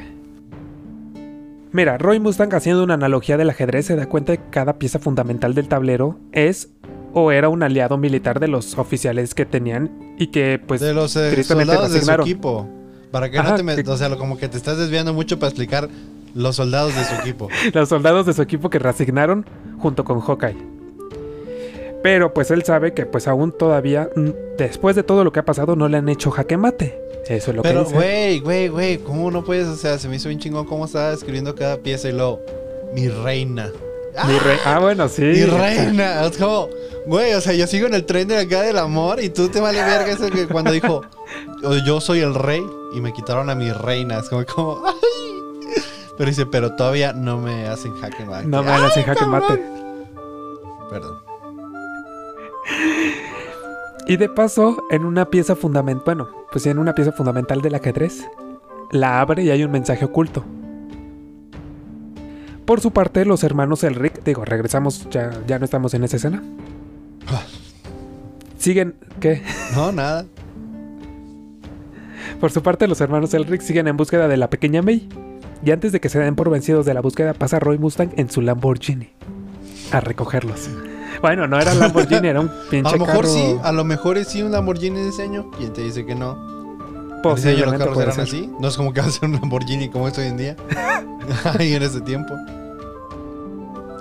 Mira, Roy Mustang haciendo una analogía del ajedrez se da cuenta de que cada pieza fundamental del tablero es o era un aliado militar de los oficiales que tenían y que pues de los eh, soldados de su equipo. Para que no te me- que- O sea, lo- como que te estás desviando mucho para explicar los soldados de su equipo. *laughs* los soldados de su equipo que reasignaron junto con Hawkeye. Pero pues él sabe que pues aún todavía, mm, después de todo lo que ha pasado, no le han hecho jaque mate. Eso es lo Pero, que dice. güey, güey, güey, ¿cómo no puedes? O sea, se me hizo bien chingón cómo estaba escribiendo cada pieza y luego, mi reina. Mi rey- Ah, bueno, sí. Mi reina. Es como, güey, o sea, yo sigo en el tren de acá del amor y tú te vale verga eso que cuando dijo, "Oh, yo soy el rey y me quitaron a mi reina. Es como, como, *laughs* ay. Pero dice, pero todavía no me hacen jaque mate. No me hacen jaque mate. Perdón. Y de paso, en una pieza fundamental, bueno, pues en una pieza fundamental del ajedrez, la abre y hay un mensaje oculto. Por su parte, los hermanos Elric, digo, regresamos, ya, ya no estamos en esa escena. Ah. Siguen, ¿qué? No, nada. Por su parte, los hermanos Elric siguen en búsqueda de la pequeña May. Y antes de que se den por vencidos de la búsqueda, pasa Roy Mustang en su Lamborghini a recogerlos. Bueno, no era Lamborghini, era un pinche *laughs* A lo mejor carro- sí, a lo mejor es sí un Lamborghini de diseño. ¿Quién te dice que no? ¿En diseño los Posiblemente carros eran ser. así? No es como que va a ser un Lamborghini como es hoy en día. *laughs* Ahí en ese tiempo.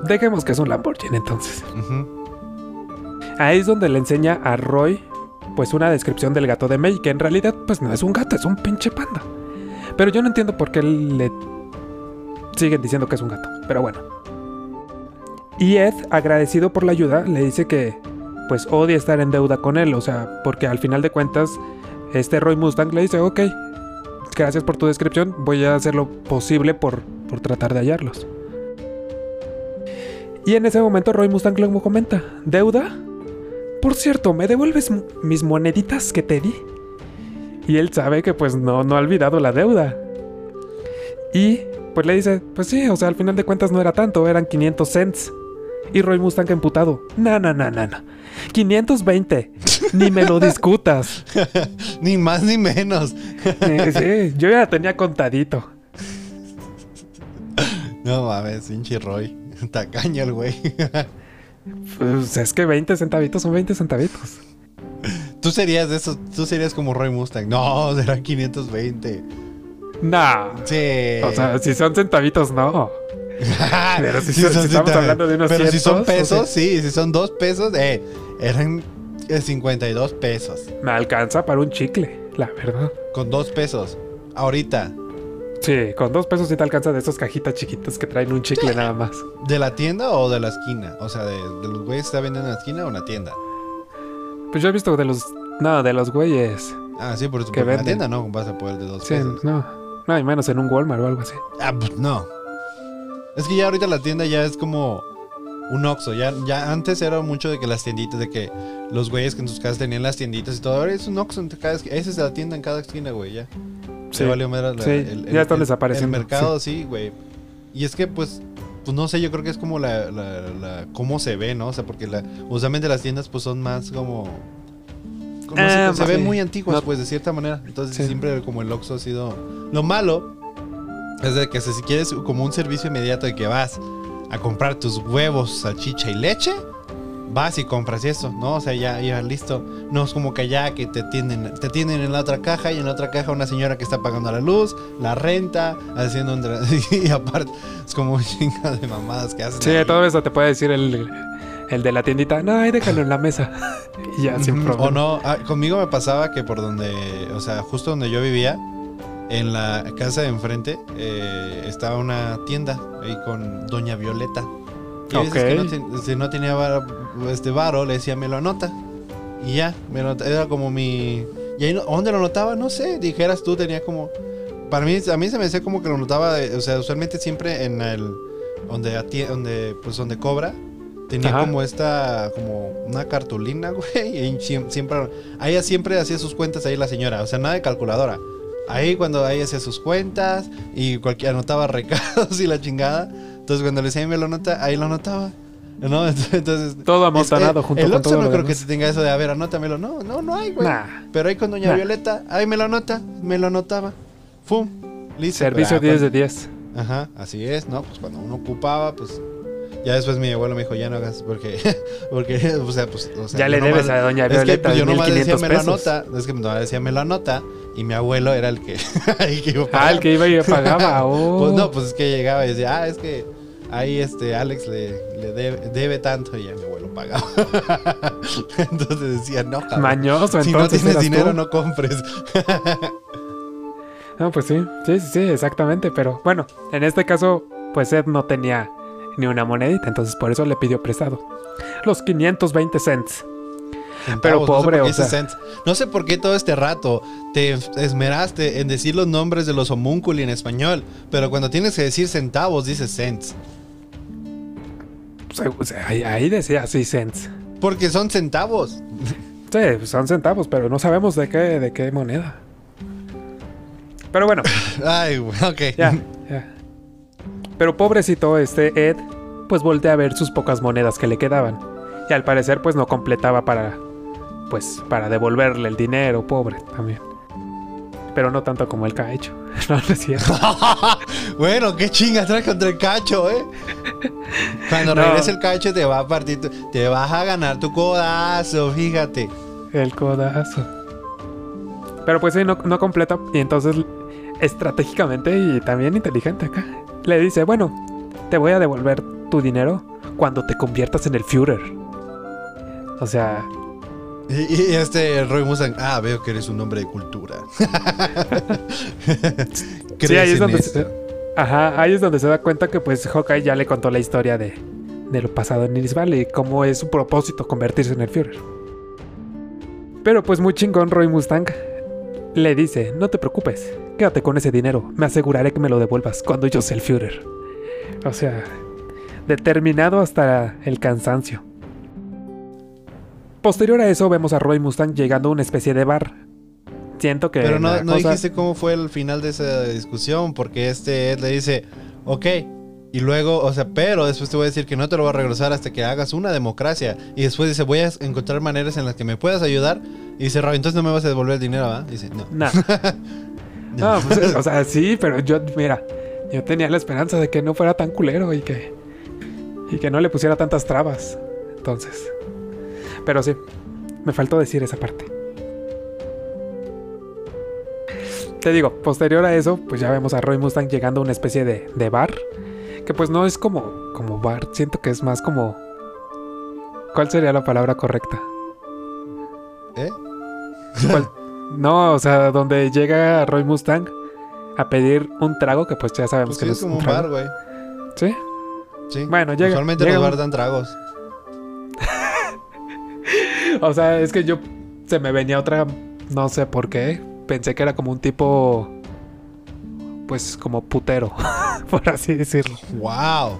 Dejemos que es un Lamborghini entonces. Ahí es donde le enseña a Roy pues una descripción del gato de May, que en realidad pues no es un gato, es un pinche panda. Pero yo no entiendo por qué le siguen diciendo que es un gato, pero bueno. Y Ed, agradecido por la ayuda, le dice que pues odia estar en deuda con él, o sea, porque al final de cuentas este Roy Mustang le dice, ok, gracias por tu descripción, voy a hacer lo posible por, por tratar de hallarlos. Y en ese momento Roy Mustang luego comenta, ¿deuda? Por cierto, ¿me devuelves mis moneditas que te di? Y él sabe que pues no, no ha olvidado la deuda. Y pues le dice, pues sí, o sea, al final de cuentas no era tanto, eran 500 cents. Y Roy Mustang emputado, no, no, no, no, no. 520, ni me lo discutas. *laughs* Ni más ni menos. Eh, sí, yo ya tenía contadito. No mames, pinche Roy. Tacaño el güey. Pues es que 20 centavitos son 20 centavitos. Tú serías de esos, tú serías como Roy Mustang. No, serán 520. No. Sí. O sea, si son centavitos, no. *laughs* pero si son- si estamos centavitos. hablando de unos Pero si son cientos, o pesos, sí, si son dos pesos, eh, eran eh, 52 pesos. Me alcanza para un chicle, la verdad. Con dos pesos. Ahorita, Sí, con dos pesos sí te alcanza de esas cajitas chiquitas que traen un chicle nada más. ¿de la tienda o de la esquina? O sea, de, de los güeyes que está vendiendo en la esquina o en la tienda. Pues yo he visto de los. No, de los güeyes. Ah, sí, por porque en la tienda no vas a poder de dos Sí, pesos. no. No, y menos en un Walmart o algo así. Ah, pues no. Es que ya ahorita la tienda ya es como. un Oxxo. Ya, ya antes era mucho de que las tienditas, de que los güeyes que en sus casas tenían las tienditas y todo. Ahora es un Oxxo en cada esquina. Esa es la tienda en cada esquina, güey, ya. Sí. Se valió madre ya están el- desapareciendo, El mercado, sí, güey. Y es que, pues, pues no sé, yo creo que es como la, la, la- cómo se ve, ¿no? O sea, porque la, usualmente las tiendas, pues, son más como... como Ah, se, se sí. ven muy antiguas, No. pues, de cierta manera. Entonces, siempre como el Oxxo ha sido... Lo malo es de que si quieres como un servicio inmediato de que vas a comprar tus huevos, salchicha y leche, vas y compras eso, ¿no? O sea, ya, ya listo. No es como que allá que te tienen, te tienen en la otra caja y en la otra caja una señora que está pagando la luz, la renta, haciendo un... *laughs* Y aparte, es como un chinga de mamadas que hacen. Sí, ahí. todo eso te puede decir el, el de la tiendita. No, ahí déjalo en la mesa. *laughs* y ya, sin problema. O no, ah, conmigo me pasaba que por donde, o sea, justo donde yo vivía, en la casa de enfrente, eh, estaba una tienda ahí con Doña Violeta. Y veces que no, ten- si no tenía varo, este varo, le decía, me lo anota. Y ya, me lo era como mi... ¿Y ahí dónde lo notaba? No sé, dijeras tú, tenía como... Para mí, a mí se me decía como que lo notaba, eh, o sea, usualmente siempre en el... Donde, donde, pues donde cobra, tenía Ajá. como esta, como una cartulina, *laughs* güey. Y siem- siempre, ella siempre hacía sus cuentas ahí la señora, o sea, nada de calculadora. Ahí cuando ella hacía sus cuentas y cualquier anotaba *laughs* recados y la chingada. Entonces cuando le decía "Ahí me lo anota, ahí lo anotaba. ¿No? *laughs* Entonces. Todo amontonado es- junto el con todo no lo creo demás. que se tenga eso de, a ver, anótamelo. No, no, no hay, güey. Nah. Pero ahí con Doña Nah. Violeta, ahí me lo anota, me lo anotaba. ¡Fum! Listo. Servicio Ah, 10 de cuando- 10. Ajá, así es, ¿no? Pues cuando uno ocupaba, pues. Ya después mi abuelo me dijo, ya no hagas, porque. *laughs* porque, o sea, pues. o sea, Ya le nomás- debes a Doña es que Violeta pues, yo nomás decía 1500 me lo pesos. anota. Es que mi mamá decía me lo anota. Y mi abuelo era el que. *laughs* el que iba a Ah, el que iba y pagaba. *laughs* Oh. Pues no, pues es que llegaba y decía, ah, es que ahí este Alex le, le debe, debe tanto y ya mi abuelo pagaba. entonces decía, no, cabrón. Mañoso, si no tienes dinero, tú. no compres. No, pues sí, sí, sí, sí, exactamente. Pero bueno, en este caso, pues Ed no tenía ni una monedita, entonces por eso le pidió prestado. Los 520 cents. Pero pobre, no sé por o sea. No sé por qué todo este rato te esmeraste en decir los nombres de los homúnculi en español, pero cuando tienes que decir centavos dices cents. O sea, ahí, ahí decía así cents. Porque son centavos. Sí, son centavos, pero no sabemos de qué, de qué moneda. Pero bueno, *laughs* Ay, ok. ya. Pero pobrecito este Ed, pues voltea a ver sus pocas monedas que le quedaban. Y al parecer, pues no completaba para, pues, para devolverle el dinero, pobre también. Pero no tanto como el. *laughs* No, no es cierto. *laughs* bueno, qué chingas traes contra el cacho, eh. Cuando No. regrese el cacho te va a partir, tu- te vas a ganar tu codazo, fíjate. El codazo. Pero pues sí, no, no completa. Y entonces, estratégicamente y también inteligente acá, le dice, bueno, te voy a devolver tu dinero cuando te conviertas en el Führer. O sea, Y, y este Roy Mustang, ah, veo que eres un hombre de cultura. *laughs* sí, ahí es donde se, ajá, ahí es donde se da cuenta que pues Hawkeye ya le contó la historia de, de lo pasado en Iris Valley y cómo es su propósito convertirse en el Führer. Pero pues muy chingón Roy Mustang le dice, no te preocupes, quédate con ese dinero, me aseguraré que me lo devuelvas cuando yo sea el Führer. O sea, determinado hasta el cansancio. Posterior a eso vemos a Roy Mustang llegando a una especie de bar. Siento que... Pero no, no cosa- dijiste cómo fue el final de esa discusión, porque este Ed le dice, ok, y luego, o sea, pero después te voy a decir que no te lo voy a regresar hasta que hagas una democracia. Y después dice, voy a encontrar maneras en las que me puedas ayudar. Y dice, Roy, entonces no me vas a devolver el dinero, ¿va? Dice, no. Nah. *laughs* No, *laughs* pues, o sea, sí, pero yo, mira, yo tenía la esperanza de que no fuera tan culero y que, y que no le pusiera tantas trabas. Entonces, pero sí, me faltó decir esa parte. Te digo, posterior a eso, pues ya vemos a Roy Mustang llegando a una especie de, de bar, que pues no es como, como bar, siento que es más como... ¿Cuál sería la palabra correcta? ¿Eh? ¿Cuál? *laughs* No, o sea, donde llega Roy Mustang a pedir un trago, que pues ya sabemos Pues que sí, no es como un trago. bar, güey. Sí. Sí. Bueno, llega- Usualmente llega los un- bares dan tragos. *laughs* O sea, es que yo se me venía otra, no sé por qué. Pensé que era como un tipo, pues como putero, *laughs* por así decirlo. ¡Wow!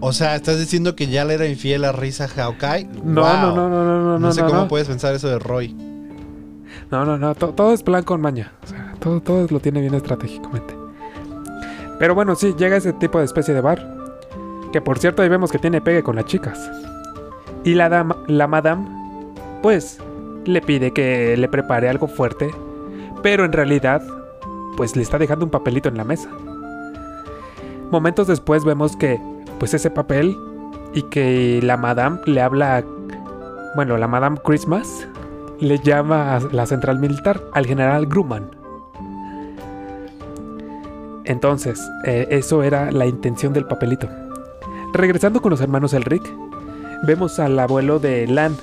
O sea, ¿estás diciendo que ya le era infiel a Risa Hawkeye? No, Wow. no, no, no, no, no, No sé no, cómo no. puedes pensar eso de Roy. No, no, no, to- todo es plan con maña. O sea, todo, todo lo tiene bien estratégicamente. Pero bueno, sí, llega ese tipo de especie de bar. Que por cierto, ahí vemos que tiene pegue con las chicas. Y la, dama, la madame, pues, le pide que le prepare algo fuerte. Pero en realidad, pues le está dejando un papelito en la mesa. Momentos después vemos que, pues ese papel y que la madame le habla, bueno, la madame Christmas le llama a la central militar al general Grumman. Entonces, eh, eso era la intención del papelito. Regresando con los hermanos Elric, vemos al abuelo de Lan.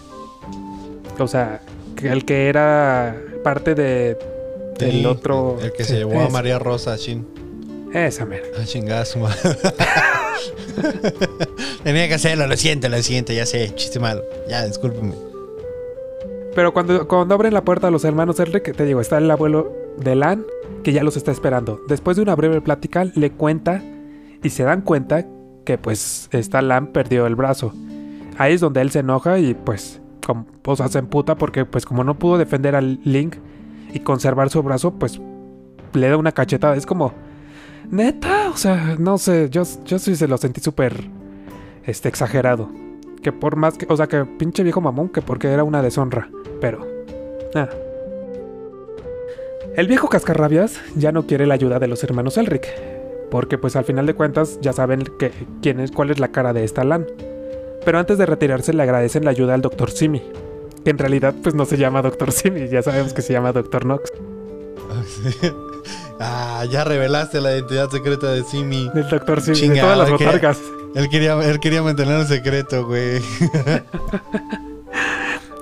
O sea, el que era parte de del Sí, otro. El, que sí, se llevó a María Rosa, Shin. Esa mera. A a su madre. *laughs* Tenía que hacerlo, lo siento, lo siento, ya sé, chiste malo. Ya, discúlpeme. Pero cuando, cuando abren la puerta a los hermanos Elric, te digo, está el abuelo de Lan que ya los está esperando. Después de una breve plática, le cuenta y se dan cuenta que pues esta Lan perdió el brazo. Ahí es donde él se enoja y pues, com- o sea, se porque pues como no pudo defender al Link y conservar su brazo, pues le da una cachetada. Es como, neta, o sea, no sé, yo, yo sí se lo sentí súper este, exagerado. Que por más que, o sea, que pinche viejo mamón, que porque era una deshonra. Pero, nada. El viejo cascarrabias ya no quiere la ayuda de los hermanos Elric. Porque pues al final de cuentas ya saben que, quién es, cuál es la cara de esta Lan. Pero antes de retirarse le agradecen la ayuda al Dr. Simi. Que en realidad pues no se llama Dr. Simi, ya sabemos que se llama Dr. Nox. ah, ya revelaste la identidad secreta de Simi. Del Dr. Simi, de todas las botargas. Él quería, él quería mantener un secreto, güey. *laughs*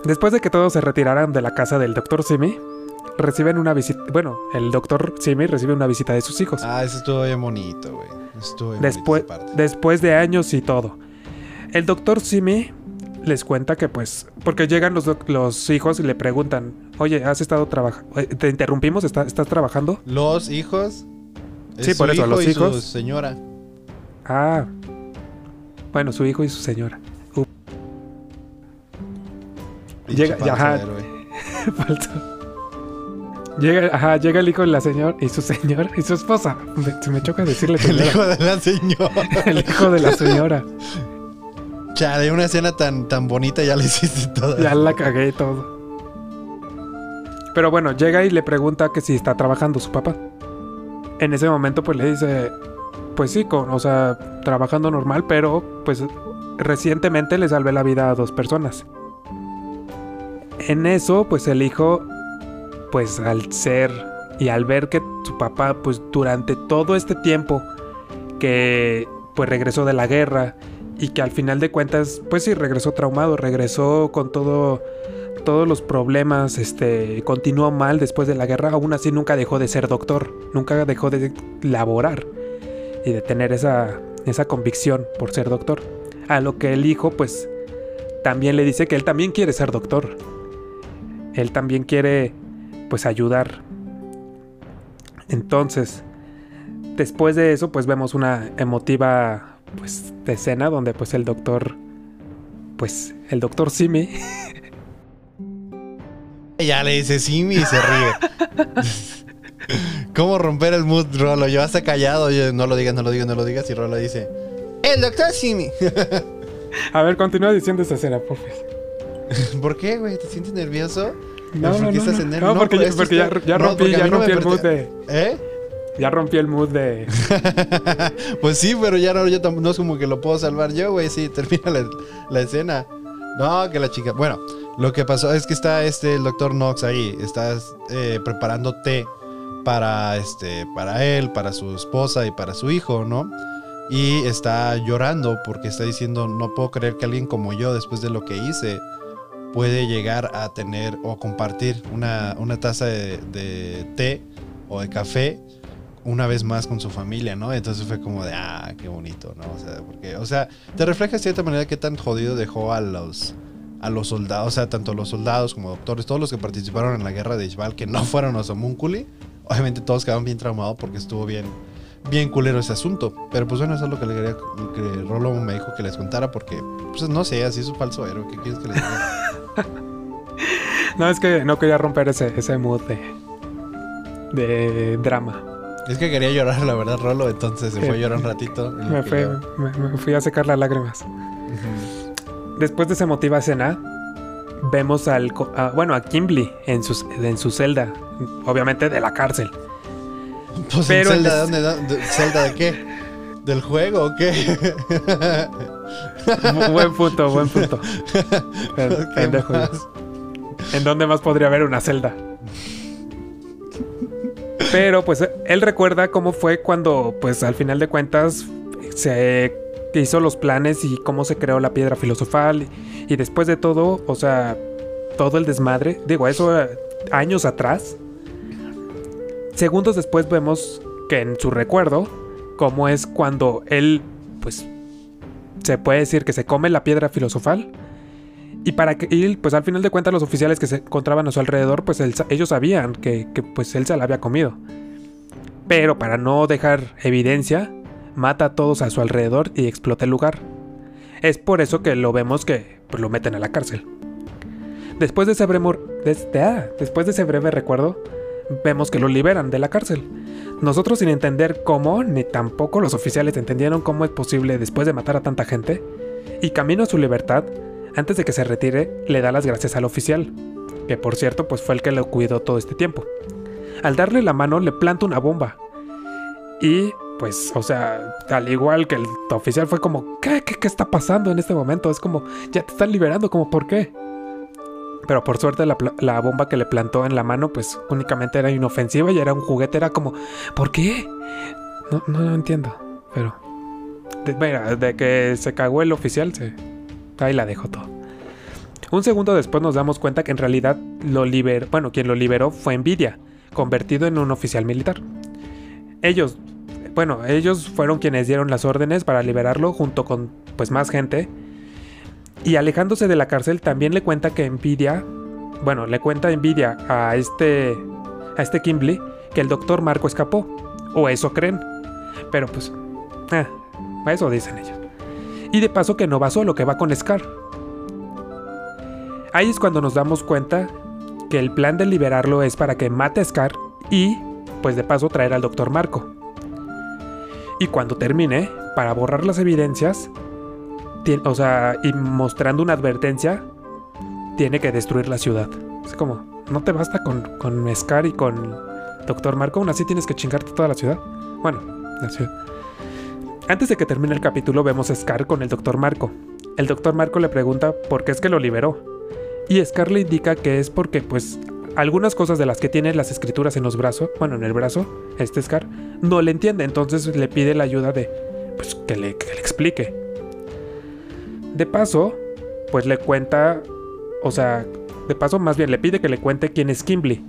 Después de que todos se retiraran de la casa del Dr. Simi, reciben una visita. Bueno, el Dr. Simi recibe una visita de sus hijos. Ah, eso estuvo bien bonito, güey. Estuvo bien Después, bonito después de años y todo. El doctor Simi les cuenta que pues, porque llegan los, los hijos y le preguntan, oye, ¿has estado trabajando? ¿Te interrumpimos? ¿Está- ¿Estás trabajando? Los hijos. es Sí, por su eso, hijo los y hijos. Su señora. Ah, bueno, su hijo y su señora. Uh, Llega- falso ajá. héroe. *laughs* falso. Llega, ajá, llega el hijo de la señora y su señora y su esposa. Me- se me choca decirle *laughs* El señora. hijo de la señora. *laughs* el hijo de la señora. Chale, una escena tan, tan bonita ya la hiciste toda. Ya la cagué y todo. Pero bueno, llega y le pregunta que si está trabajando su papá. En ese momento pues le dice, pues sí, con, o sea, trabajando normal, pero pues recientemente le salvé la vida a dos personas. En eso pues el hijo, pues al ser y al ver que su papá pues durante todo este tiempo que pues regresó de la guerra y que al final de cuentas, pues sí, regresó traumado, regresó con todo, todos los problemas, este, continuó mal después de la guerra, aún así nunca dejó de ser doctor, nunca dejó de laborar y de tener esa, esa convicción por ser doctor. A lo que el hijo, pues, también le dice que él también quiere ser doctor. Él también quiere, pues, ayudar. Entonces, después de eso, pues vemos una emotiva pues escena donde pues el doctor pues el doctor Simi Ya le dice Simi y se ríe. *laughs* ¿Cómo romper el mood, Rolo? Yo hasta callado, yo, no lo digas, no lo digas, no lo digas. Y Rolo dice: El doctor Simi. *laughs* a ver continúa diciendo esa escena por favor *laughs* ¿Por qué, güey? ¿Te sientes nervioso? no, ¿Por no, qué no, estás no, en no, porque, ya, porque está- rompí porque ya rompí el mood de ¿Eh? ya rompí el mood de *laughs* pues sí, pero ya no, yo no es como que lo puedo salvar yo, güey. Sí, termina la, la escena. No, que la chica. Bueno, lo que pasó es que está este el doctor Knox ahí. Está eh, preparando té para este, para él, para su esposa y para su hijo, ¿no? Y está llorando porque está diciendo, no puedo creer que alguien como yo, después de lo que hice, puede llegar a tener o compartir una, una taza de, de té o de café una vez más con su familia, ¿no? Entonces fue como de, ah, qué bonito, ¿no? O sea, porque, o sea, te refleja de cierta manera qué tan jodido dejó a los, a los soldados, o sea, tanto los soldados como doctores, todos los que participaron en la guerra de Ishbal, que no fueron los homúnculi, obviamente todos quedaron bien traumados porque estuvo bien, bien culero ese asunto. Pero pues bueno, eso es lo que le quería, que Rolo me dijo que les contara porque, pues no sé, así es un falso héroe. ¿Qué quieres que les diga? *laughs* No, es que no quería romper ese, ese mood de, de drama. es que quería llorar, la verdad, Rolo, entonces se fue a llorar un ratito. Me, fue- me- me fui a secar las lágrimas. Después de esa emotiva escena, vemos al, a- bueno, a Kimberly en su, en su celda, obviamente de la cárcel. Pues Pero ¿en Zelda, les- ¿de dónde? ¿De- ¿Zelda de qué? ¿Del juego o qué? Bu- buen punto, buen punto. ¿En dónde más podría haber una celda? Pero pues él recuerda cómo fue cuando, pues al final de cuentas, se hizo los planes y cómo se creó la piedra filosofal. Y después de todo, o sea, todo el desmadre, digo, eso eh, años atrás. Segundos después vemos que en su recuerdo, cómo es cuando él, pues, se puede decir que se come la piedra filosofal. Y para que pues al final de cuentas los oficiales que se encontraban a su alrededor, pues ellos sabían que, que, pues él se la había comido. Pero para no dejar evidencia, mata a todos a su alrededor y explota el lugar. Es por eso que lo vemos que pues, lo meten a la cárcel. Después de ese breve, ah, después de ese breve recuerdo, vemos que lo liberan de la cárcel. Nosotros sin entender cómo, ni tampoco los oficiales entendieron cómo es posible después de matar a tanta gente, y camino a su libertad, antes de que se retire, le da las gracias al oficial, que por cierto pues fue el que lo cuidó todo este tiempo. Al darle la mano le planta una bomba. Y pues, o sea, al igual que el oficial fue como, ¿qué, qué, qué está pasando en este momento? Es como, ya te están liberando, como, ¿por qué? Pero por suerte la, bomba que le plantó en la mano pues únicamente era inofensiva y era un juguete, era como, ¿por qué? No, no, entiendo, pero... De, mira, de que se cagó el oficial, se, ahí la dejó todo. Un segundo después nos damos cuenta que en realidad lo liberó, bueno, quien lo liberó fue Nvidia, convertido en un oficial militar. Ellos, bueno, ellos fueron quienes dieron las órdenes para liberarlo junto con pues más gente. Y alejándose de la cárcel también le cuenta que Nvidia, bueno, le cuenta Nvidia a este a este Kimberly que el doctor Marco escapó, o eso creen. Pero pues, eh, eso dicen ellos. Y de paso que no va solo, que va con Scar. Ahí es cuando nos damos cuenta que el plan de liberarlo es para que mate a Scar y, pues de paso, traer al Dr. Marco. Y cuando termine, para borrar las evidencias, o sea, y mostrando una advertencia, tiene que destruir la ciudad. Es como, no te basta con, con Scar y con Dr. Marco, aún así tienes que chingarte toda la ciudad. Bueno, la ciudad. Antes de que termine el capítulo, vemos a Scar con el Dr. Marco. El Dr. Marco le pregunta por qué es que lo liberó. Y Scar le indica que es porque, pues, algunas cosas de las que tiene las escrituras en los brazos, bueno, en el brazo, este Scar, no le entiende. Entonces le pide la ayuda de, pues, que le, que le explique. De paso, pues le cuenta, o sea, de paso más bien le pide que le cuente quién es Kimberly.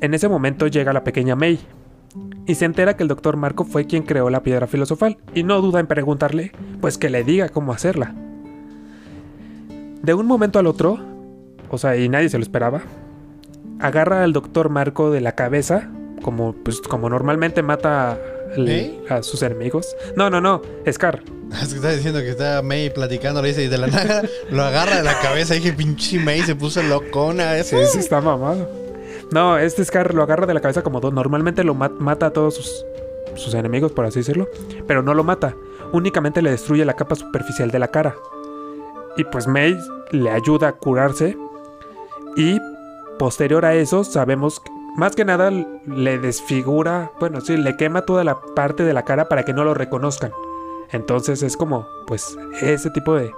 En ese momento llega la pequeña May y se entera que el doctor Marco fue quien creó la piedra filosofal y no duda en preguntarle, pues que le diga cómo hacerla. De un momento al otro, o sea, y nadie se lo esperaba, agarra al doctor Marco de la cabeza, como, pues, como normalmente mata a, ¿Eh? a sus enemigos. No, no, no, Scar. *laughs* Es que está diciendo que está May platicando, le dice, y de la nada lo agarra de la cabeza. Y dije, pinche May se puso locona. Sí, sí, está mamado. No, este Scar lo agarra de la cabeza como do- normalmente lo ma- mata a todos sus, sus enemigos, por así decirlo. Pero no lo mata. Únicamente le destruye la capa superficial de la cara. Y pues May le ayuda a curarse. Y posterior a eso, sabemos más que nada le desfigura. Bueno, sí, le quema toda la parte de la cara para que no lo reconozcan. Entonces es como, pues, ese tipo de.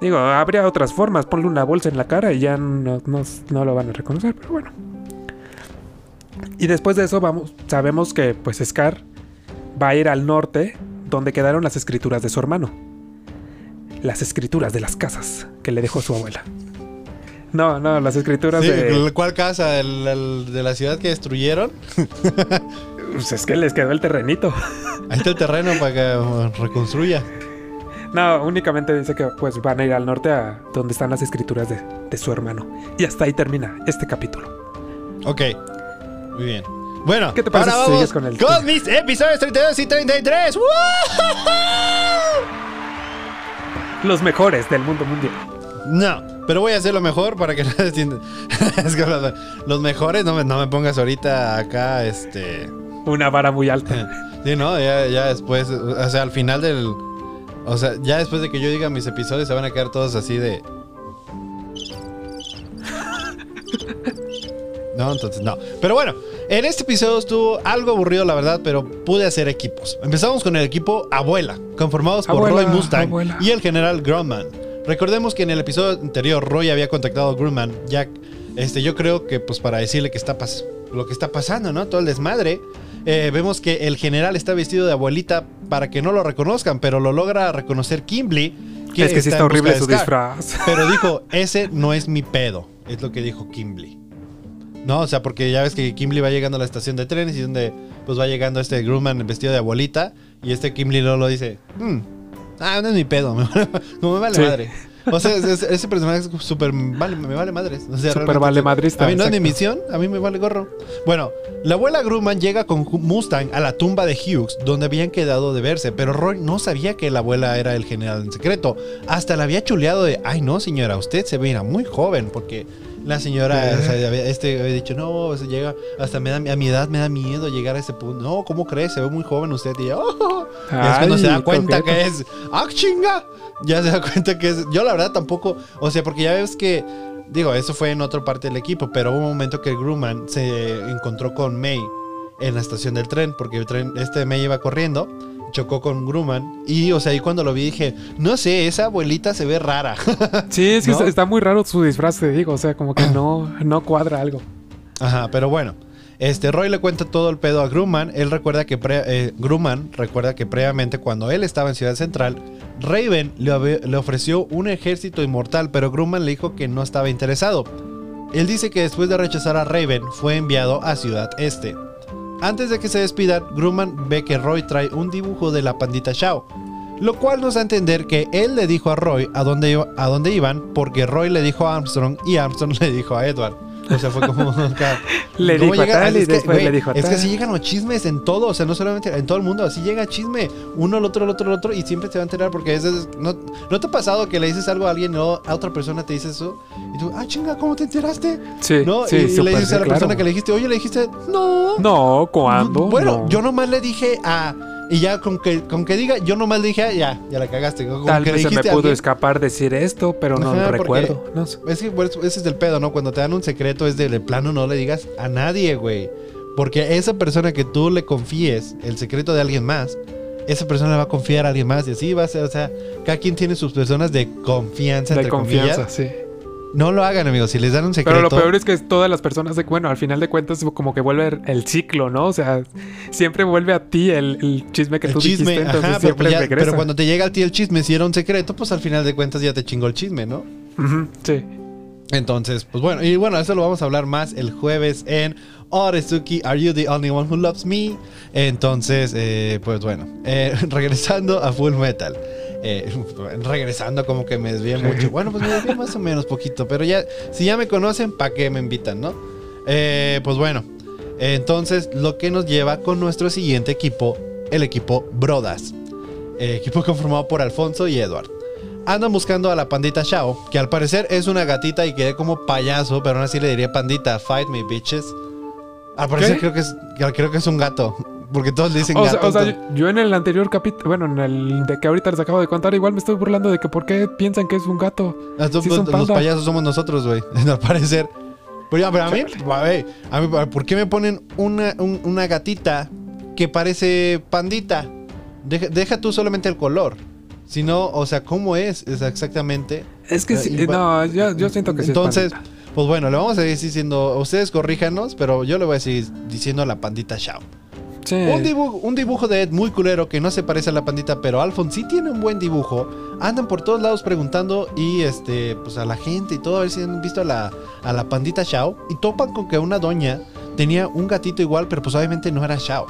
Digo, habría otras formas. Ponle una bolsa en la cara y ya no, no- no lo van a reconocer, pero bueno. Y después de eso vamos, sabemos que pues Scar va a ir al norte, donde quedaron las escrituras de su hermano. Las escrituras de las casas que le dejó su abuela. No, no, las escrituras Sí, de... ¿Cuál casa? ¿El, el de la ciudad que destruyeron? *laughs* Pues es que les quedó el terrenito. *laughs* Ahí está el terreno para que uh, reconstruya. No, únicamente dice que pues van a ir al norte a donde están las escrituras de, de su hermano. Y hasta ahí termina este capítulo. Ok, muy bien. Bueno, ¿Qué te parece ahora si vamos sigues con el- con mis episodios 32 y 33. ¡Woo! Los mejores del mundo mundial. No, pero voy a hacer lo mejor para que *laughs* no entiendan. *laughs* Es que los, los mejores, no me, no me pongas ahorita acá, este... Una vara muy alta. *laughs* Sí, no, ya, ya después, o sea, al final del... O sea, ya después de que yo diga mis episodios se van a quedar todos así de... No, entonces no. Pero bueno, en este episodio estuvo algo aburrido, la verdad, pero pude hacer equipos. Empezamos con el equipo Abuela, conformados por Abuela, Roy Mustang abuela. y el general Grumman. Recordemos que en el episodio anterior Roy había contactado a Grumman, ya este, yo creo que pues para decirle que está pas- lo que está pasando, ¿no? Todo el desmadre. Eh, vemos que el general está vestido de abuelita para que no lo reconozcan, pero lo logra reconocer Kimberly. es que sí está horrible su Scar. disfraz. *laughs* Pero dijo, ese no es mi pedo. Es lo que dijo Kimberly. No, o sea, porque ya ves que Kimberly va llegando a la estación de trenes y donde pues va llegando este Grumman vestido de abuelita. Y este Kimberly no lo dice, "Mm, ah, no es mi pedo, *laughs* me vale, no me vale Sí. madre. O sea, es- es- ese personaje es súper, vale, me vale madres. O sea, Súper vale madrista, A mí no es mi exacto. misión, a mí me vale gorro. Bueno, la abuela Grumman llega con Mustang a la tumba de Hughes, donde habían quedado de verse, pero Roy no sabía que la abuela era el general en secreto. Hasta la había chuleado de, ay no señora, usted se veía muy joven, porque la señora, o sea, este había dicho, no, o sea, llega, hasta me da, a mi edad me da miedo llegar a ese punto. No, ¿cómo crees? Se ve muy joven usted. Y, yo, "Oh". Y es cuando se da cuenta que es, ¡ah, chinga! Ya se da cuenta que es, yo la verdad tampoco, o sea, porque ya ves que, digo, eso fue en otra parte del equipo, pero hubo un momento que Grumman se encontró con May en la estación del tren, porque el tren, este May iba corriendo, chocó con Grumman, y, o sea, ahí cuando lo vi dije, no sé, esa abuelita se ve rara. *laughs* Sí, es que ¿No? está- muy raro su disfraz, te digo. O sea, como que *clears throat* no, no cuadra algo. Ajá, pero bueno. Este Roy le cuenta todo el pedo a Grumman. Él recuerda que pre- eh, Grumman recuerda que previamente cuando él estaba en Ciudad Central, Raven le, le ofreció un ejército inmortal, pero Grumman le dijo que no estaba interesado. Él dice que después de rechazar a Raven, fue enviado a Ciudad Este. Antes de que se despidan, Grumman ve que Roy trae un dibujo de la pandita Shao. Lo cual nos da a entender que él le dijo a Roy a dónde, iba- a dónde iban, porque Roy le dijo a Armstrong y Armstrong *laughs* le dijo a Edward. O sea, fue como... *laughs* acá. Le ¿Cómo dijo a llega? tal y Es después le dijo a Es que así llegan los chismes en todo, o sea, no solamente en todo el mundo, así llega chisme. Uno, el otro, el otro, el otro, y siempre te va a enterar porque a veces no, ¿no te ha pasado que le dices algo a alguien y luego a otra persona te dice eso y tú, ah, chinga, ¿cómo te enteraste? Sí, ¿No? sí, y, y le dices a la persona que le dijiste, oye, le dijiste, no. No, ¿cuándo? Bueno, No. yo nomás le dije a. Y ya con que, con que diga, yo nomás le dije, ah, ya, ya la cagaste. Con Tal que vez se me pudo alguien- escapar decir esto, pero no Ajá, recuerdo. No sé. Es que ese es el pedo, ¿no? Cuando te dan un secreto es de, de plano no le digas a nadie, güey. Porque esa persona que tú le confíes el secreto de alguien más, esa persona le va a confiar a alguien más y así va a ser, o sea, cada quien tiene sus personas de confianza, De entre confianza, comillas. sí. No lo hagan, amigos, si les dan un secreto. Pero lo peor es que todas las personas, de, bueno, al final de cuentas, como que vuelve el- ciclo, ¿no? O sea, siempre vuelve a ti el, el chisme que el tú chisme, dijiste, entonces ajá, siempre pues ya- regresa. pero cuando te llega a ti el chisme, si era un secreto, pues al final de cuentas ya te chingó el chisme, ¿no? Sí. Entonces, pues bueno, y bueno, eso lo vamos a hablar más el jueves en Oresuki, Are You the Only One Who Loves Me? Entonces, eh, pues bueno, eh, *laughs* regresando a Full Metal. Eh, *laughs* regresando como que me desvié mucho. Bueno, pues me desvié más o menos poquito, pero ya, si ya me conocen, ¿para qué me invitan, no? Eh, pues bueno, entonces lo que nos lleva con nuestro siguiente equipo, el equipo Brodas. Eh, equipo conformado por Alfonso y Edward. Andan buscando a la pandita Shao, que al parecer es una gatita y quedé como payaso, pero aún así le diría pandita, fight me bitches. Al parecer ¿Qué? creo que, es, creo que es un gato, porque todos le dicen O sea, gato. o sea, entonces- yo, yo en el anterior capítulo, bueno, en el de que ahorita les acabo de contar, igual me estoy burlando de que por qué piensan que es un gato. Tú, sí pues, los payasos somos nosotros, güey, *laughs* al parecer. Pero, ya, pero a mí, a ver, a mí, ¿por qué me ponen una, un- una gatita que parece pandita? Deja, deja tú solamente el color. Sino, o sea, ¿cómo es, exactamente? Es que Eh, sí, no, yo, yo siento que sí es Entonces, pues bueno, le vamos a decir diciendo, ustedes corríjanos, pero yo le voy a seguir diciendo la pandita Shao. Sí. Un, dibujo, un dibujo de Ed muy culero que no se parece a la pandita, pero Alphonse sí tiene un buen dibujo. Andan por todos lados preguntando y este, pues a la gente y todo, a ver si han visto a la, a la pandita Shao. Y topan con que una doña tenía un gatito igual, pero pues obviamente no era Shao.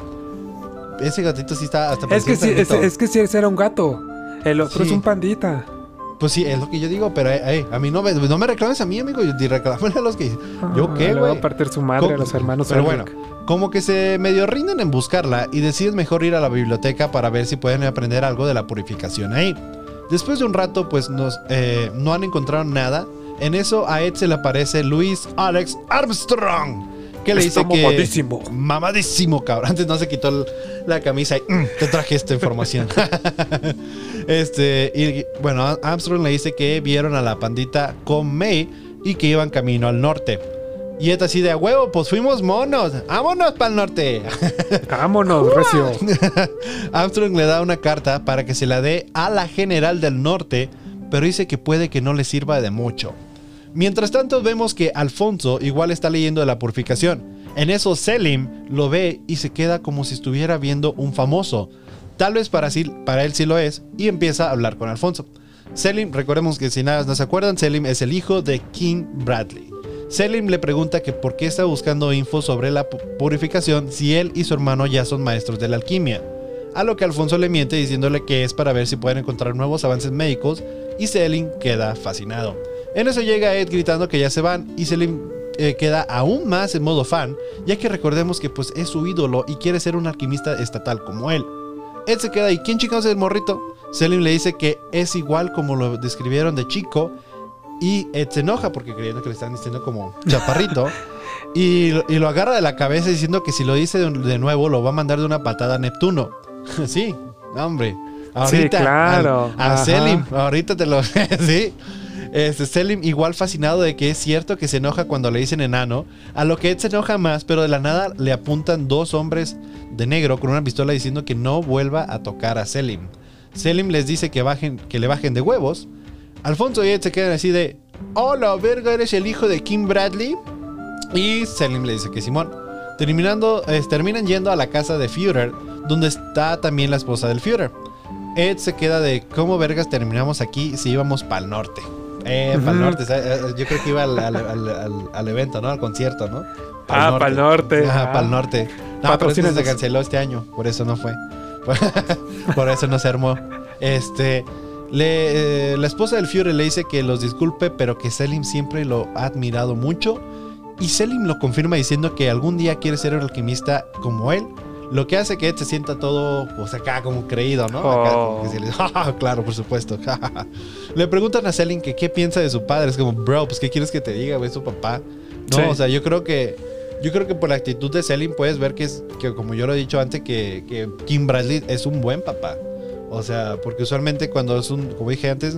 Ese gatito sí está hasta Es que sí, es, es que sí, ese era un gato. El otro Sí. es un pandita. Pues sí, es lo que yo digo, pero eh, eh, a mí no me, no me reclames a mí, amigo, y reclámale a los que... ¿Yo Ah, qué, Le va güey? a partir su madre a los hermanos. Pero bueno, Como que se medio rinden en buscarla y deciden mejor ir a la biblioteca para ver si pueden aprender algo de la purificación ahí. Después de un rato, pues nos, eh, no han encontrado nada. En eso a Ed se le aparece Luis Alex Armstrong. Que le Está dice que. mamadísimo. Mamadísimo, cabrón. Antes no se quitó el- la camisa y "Mm, te traje esta información. *laughs* este, y bueno, Armstrong le dice que vieron a la pandita con May y que iban camino al norte. Y Ed así de a huevo, pues fuimos monos. ¡Vámonos para el norte! *laughs* Vámonos, recio. *laughs* Armstrong le da una carta para que se la dé a la general del norte, pero dice que puede que no le sirva de mucho. Mientras tanto vemos que Alfonso igual está leyendo de la purificación. En eso Selim lo ve y se queda como si estuviera viendo un famoso. Tal vez para, sí- para él sí lo es y empieza a hablar con Alfonso. Selim, recordemos que si nada no se acuerdan, Selim es el hijo de King Bradley. Selim le pregunta que por qué está buscando info sobre la pu- purificación si él y su hermano ya son maestros de la alquimia. A lo que Alfonso le miente diciéndole que es para ver si pueden encontrar nuevos avances médicos y Selim queda fascinado. En eso llega Ed gritando que ya se van y Selim eh, queda aún más en modo fan, ya que recordemos que pues es su ídolo y quiere ser un alquimista estatal como él. Ed se queda y ¿quién chingados es el morrito? Selim le dice que es igual como lo describieron de chico y Ed se enoja porque creyendo que le están diciendo como chaparrito. Y, lo- y lo agarra de la cabeza diciendo que si lo dice de, de nuevo lo va a mandar de una patada a Neptuno. *laughs* sí, hombre. Ahorita, claro. al- a. Selim, ahorita te lo... *laughs* sí. Este, Selim igual fascinado de que es cierto que se enoja cuando le dicen enano, a lo que Ed se enoja más, pero de la nada le apuntan dos hombres de negro con una pistola diciendo que no vuelva a tocar a Selim. Selim les dice que, bajen, que le bajen de huevos. Alfonso y Ed se quedan así de, hola, verga, ¿eres el hijo de Kim Bradley? Y Selim le dice que Simón. Terminando, eh, terminan yendo a la casa de Führer, donde está también la esposa del Führer. Ed se queda de cómo vergas terminamos aquí si íbamos para el norte. Eh, para el norte. ¿sabes? Eh, Yo creo que iba al, al- al- al- al evento, ¿no? Al concierto, ¿no? Ah, pa'l norte. Ajá, Ah. para el norte. No, pero este se canceló este año, por eso no fue. *laughs* por eso no se armó. Este. Le, eh, la esposa del Führer le dice que los disculpe, pero que Selim siempre lo ha admirado mucho. Y Selim lo confirma diciendo que algún día quiere ser un alquimista como él. Lo que hace que Ed se sienta todo, pues acá como creído, ¿no? Acá como que se le- *laughs* "Ja, ja, claro, por supuesto. ja, ja, ja". le preguntan a Selim que qué piensa de su padre. Es como, bro, pues qué quieres que te diga, güey, su papá. No, Sí. o sea, yo creo que yo creo que por la actitud de Selim puedes ver que es que como yo lo he dicho antes que, que Kim Bradley es un buen papá. O sea, porque usualmente cuando es un, como dije antes,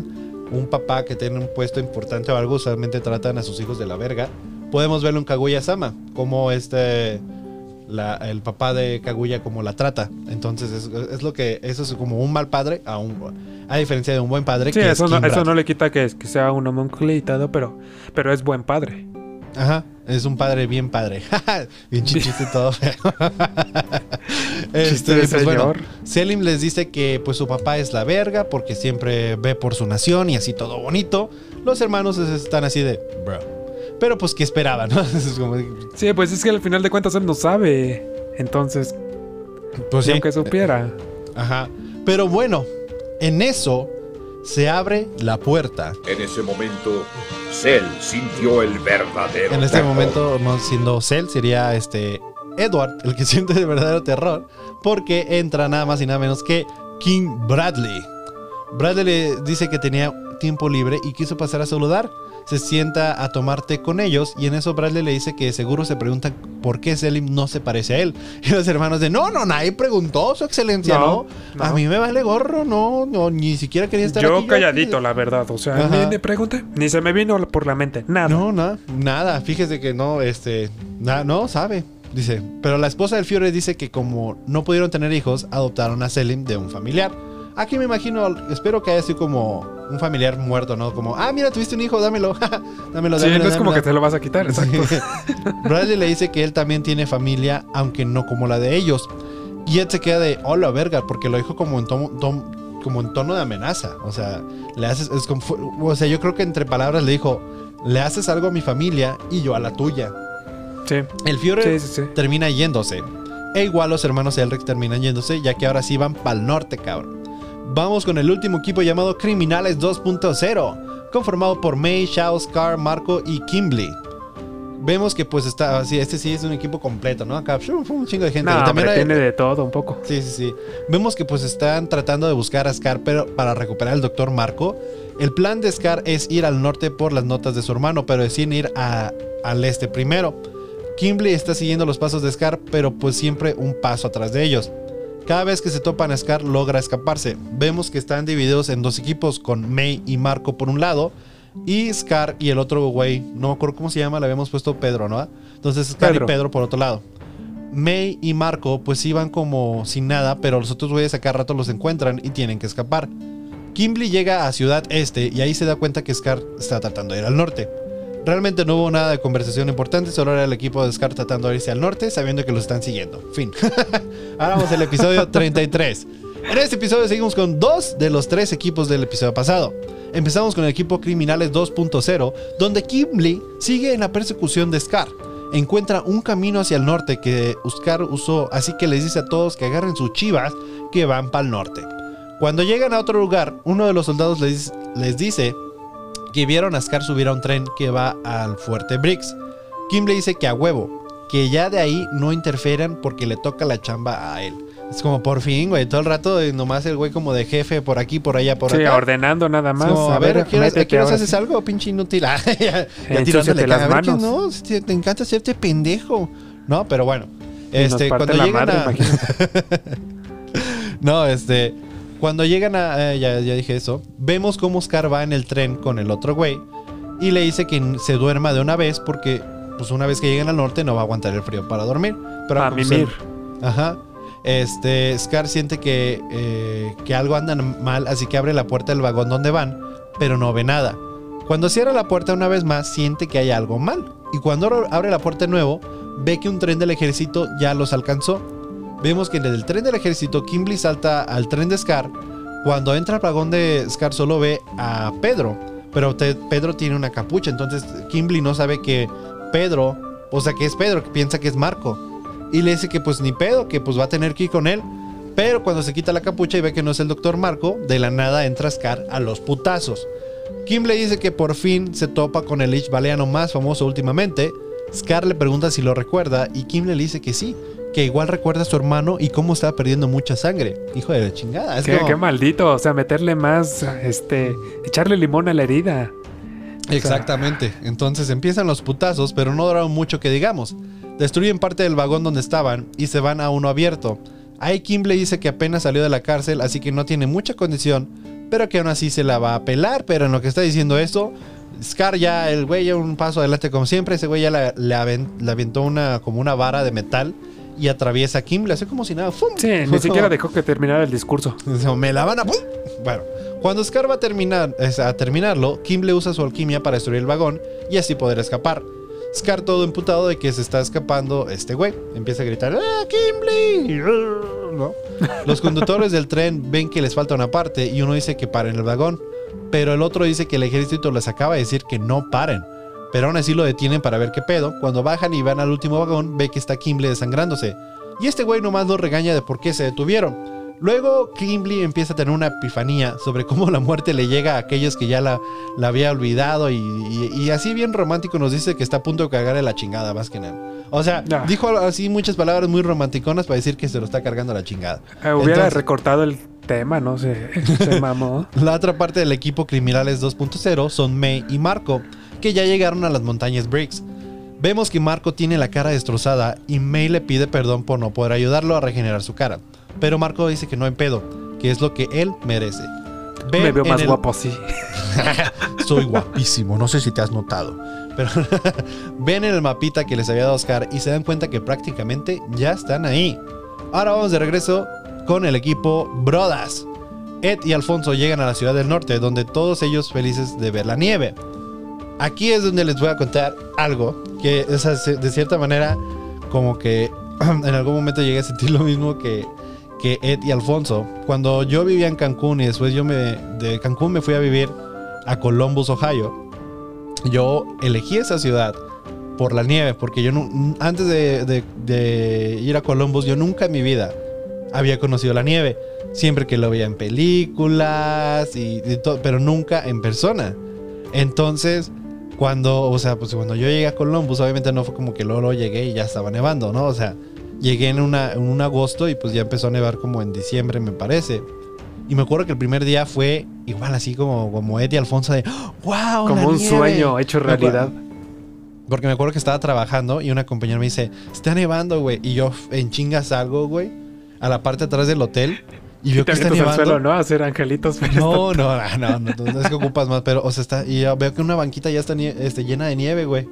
un papá que tiene un puesto importante o algo, usualmente tratan a sus hijos de la verga. Podemos verlo en Kaguya Sama, como este la- el papá de Kaguya como la trata. Entonces es, es lo que eso es como un mal padre a un a diferencia de un buen padre Sí, que eso es no, eso no le quita que, que sea un homúnculo y todo, pero, pero es buen padre. Ajá, es un padre bien padre. *laughs* bien chichito y todo. *laughs* Este, pues bueno, señor. Selim les dice que pues su papá es la verga porque siempre ve por su nación y así todo bonito. Los hermanos es- están así de, bro. Pero pues que esperaban, *laughs* ¿no? Es como, Sí, pues es que al final de cuentas él no sabe. Entonces, pues sí. aunque supiera. Ajá. Pero bueno, en eso se abre la puerta. En ese momento, Cell sintió el verdadero En este terror. momento, no siendo Cell, sería este Edward el que *laughs* siente el verdadero terror. Porque entra nada más y nada menos que King Bradley. Bradley le dice que tenía tiempo libre y quiso pasar a saludar. Se sienta a tomar té con ellos y en eso Bradley le dice que seguro se preguntan por qué Selim no se parece a él. *laughs* Y los hermanos de, no, no, nadie preguntó, su excelencia, no. No, A mí me vale gorro, no, no, ni siquiera quería estar Yo aquí. calladito, la verdad. O sea, Ajá. ni pregunté, ni se me vino por la mente. Nada. No, no, nada. Fíjese que no, este, na- no sabe. Dice, pero la esposa del Fiore dice que como no pudieron tener hijos, adoptaron a Selim de un familiar. Aquí me imagino, espero que haya sido como un familiar muerto, ¿no? Como, ah, mira, tuviste un hijo, dámelo, *laughs* dámelo, Sí, dámelo. no es como que dámelo". te lo vas a quitar, exacto. *laughs* Bradley le dice que él también tiene familia, aunque no como la de ellos. Y Ed se queda de, hola, verga, porque lo dijo como en tono, tom- como en tono de amenaza. O sea, le haces, es como, fu- o sea, yo creo que entre palabras le dijo, le haces algo a mi familia y yo a la tuya. Sí. El Führer Sí, sí, sí. termina yéndose. E igual los hermanos Elric terminan yéndose, ya que ahora sí van para el norte, cabrón. Vamos con el último equipo llamado Criminales 2.0, conformado por May, Shao, Scar, Marco y Kimbley. Vemos que pues está, sí, este sí es un equipo completo, ¿no? Acá un chingo de gente. No, Y también tiene de todo un poco. Sí, sí, sí. Vemos que pues están tratando de buscar a Scar pero para recuperar al doctor Marco. El plan de Scar es ir al norte por las notas de su hermano, pero deciden ir a- al este primero. Kimberly está siguiendo los pasos de Scar, pero pues siempre un paso atrás de ellos. Cada vez que se topan a Scar logra escaparse. Vemos que están divididos en dos equipos con May y Marco por un lado y Scar y el otro güey, no me acuerdo cómo se llama, le habíamos puesto Pedro, ¿no? Entonces Scar Pedro. y Pedro por otro lado. May y Marco pues iban como sin nada, pero los otros güeyes a cada rato los encuentran y tienen que escapar. Kimberly llega a Ciudad Este y ahí se da cuenta que Scar está tratando de ir al norte. Realmente no hubo nada de conversación importante, solo era el equipo de Scar tratando de irse al norte, sabiendo que lo están siguiendo. Fin. *laughs* Ahora vamos al episodio 33. En este episodio seguimos con dos de los tres equipos del episodio pasado. Empezamos con el equipo Criminales 2.0, donde Kimberly sigue en la persecución de Scar. Encuentra un camino hacia el norte que Scar usó, así que les dice a todos que agarren sus chivas que van para el norte. Cuando llegan a otro lugar, uno de los soldados les, les dice que vieron a Scar subir a un tren que va al fuerte Briggs. Kim le dice que a huevo, que ya de ahí no interfieran porque le toca la chamba a él. Es como por fin, güey, todo el rato eh, nomás el güey como de jefe por aquí, por allá, por Sí, acá. ordenando nada más. Como, a ver, ¿a qué horas- a ahora haces sí. algo, pinche inútil? *laughs* Ya, ya tirándole las a ver manos. no, te encanta hacerte pendejo. No, pero bueno. Este, cuando llegan madre, a... *laughs* No, este. Cuando llegan a. eh, ya, ya dije eso. Vemos cómo Scar va en el tren con el otro güey. Y le dice que se duerma de una vez porque, pues, una vez que lleguen al norte no va a aguantar el frío para dormir. Pero A él- Ajá. Este. Scar siente que, eh, que algo anda mal, así que abre la puerta del vagón donde van, pero no ve nada. Cuando cierra la puerta una vez más, siente que hay algo mal. Y cuando abre la puerta de nuevo, ve que un tren del ejército ya los alcanzó. Vemos que desde el tren del ejército, Kimberly salta al tren de Scar. Cuando entra al vagón de Scar, solo ve a Pedro. Pero Pedro tiene una capucha, entonces Kimberly no sabe que Pedro, o sea, que es Pedro, que piensa que es Marco. Y le dice que pues ni pedo, que pues va a tener que ir con él. Pero cuando se quita la capucha y ve que no es el doctor Marco, de la nada entra Scar a los putazos. Kim le dice que por fin se topa con el Lich Baleano más famoso últimamente. Scar le pregunta si lo recuerda y Kim le dice que sí, que igual recuerda a su hermano y cómo estaba perdiendo mucha sangre. Hijo de la chingada. Es Qué, como- qué maldito. O sea, meterle más, este, echarle limón a la herida. Exactamente. Entonces empiezan los putazos, pero no duraron mucho que digamos. Destruyen parte del vagón donde estaban y se van a uno abierto. Ahí Kim le dice que apenas salió de la cárcel, así que no tiene mucha condición, pero que aún así se la va a pelar. Pero en lo que está diciendo esto, Scar ya, el güey ya un paso adelante como siempre, ese güey ya le aventó una, como una vara de metal y atraviesa a Kim, le hace como si nada. ¡fum! Sí, ni *laughs* siquiera dejó que terminara el discurso. Me la van a... ¡pum! Bueno, cuando Scar va a, terminar, a terminarlo, Kim le usa su alquimia para destruir el vagón y así poder escapar. Scar todo emputado de que se está escapando este güey. Empieza a gritar, ¡Ah, Kimberly! *laughs* ¿No? Los conductores del tren ven que les falta una parte y uno dice que paren el vagón. Pero el otro dice que el ejército les acaba de decir que no paren. Pero aún así lo detienen para ver qué pedo. Cuando bajan y van al último vagón, ve que está Kimberly desangrándose. Y este güey nomás lo regaña de por qué se detuvieron. Luego Kimberly empieza a tener una epifanía sobre cómo la muerte le llega a aquellos que ya la, la había olvidado y, y- y así bien romántico nos dice que está a punto de cargarle la chingada más que nada. O sea, dijo así muchas palabras muy romanticonas para decir que se lo está cargando la chingada. Eh, hubiera Entonces- recortado el tema, no sé. *laughs* Se mamó. La otra parte del equipo Criminales 2.0 son May y Marco, que ya llegaron a las montañas Briggs. Vemos que Marco tiene la cara destrozada y May le pide perdón por no poder ayudarlo a regenerar su cara. Pero Marco dice que no hay pedo, que es lo que él merece. Me veo más el- guapo así. *laughs* Soy guapísimo, no sé si te has notado. Pero *laughs* ven en el mapita que les había dado Oscar y se dan cuenta que prácticamente ya están ahí. Ahora vamos de regreso con el equipo Brodas. Ed y Alfonso llegan a la ciudad del norte, donde todos ellos felices de ver la nieve. Aquí es donde les voy a contar algo que o de cierta manera como que *clears throat* en algún momento llegué a sentir lo mismo que, que Ed y Alfonso. Cuando yo vivía en Cancún y después yo me de Cancún me fui a vivir a Columbus, Ohio, yo elegí esa ciudad por la nieve, porque yo antes de ir a Columbus, yo nunca en mi vida había conocido la nieve. Siempre que lo veía en películas, y, y todo, pero nunca en persona. Entonces, Cuando, o sea, pues cuando yo llegué a Columbus, obviamente no fue como que luego, luego llegué y ya estaba nevando, ¿no? O sea, llegué en, una, en un agosto y pues ya empezó a nevar como en diciembre, me parece. Y me acuerdo que el primer día fue igual así como, como Ed y Alfonso de ¡Wow! Como la un nieve". sueño hecho realidad. Porque me acuerdo que estaba trabajando y una compañera me dice, está nevando, güey. Y yo en chinga salgo, güey, a la parte de atrás del hotel y veo que está nevando. suelo, ¿no? Hacer angelitos. No, no, no, no, es que ocupas más, pero, o sea, está, y veo que una banquita ya está este, llena de nieve, güey.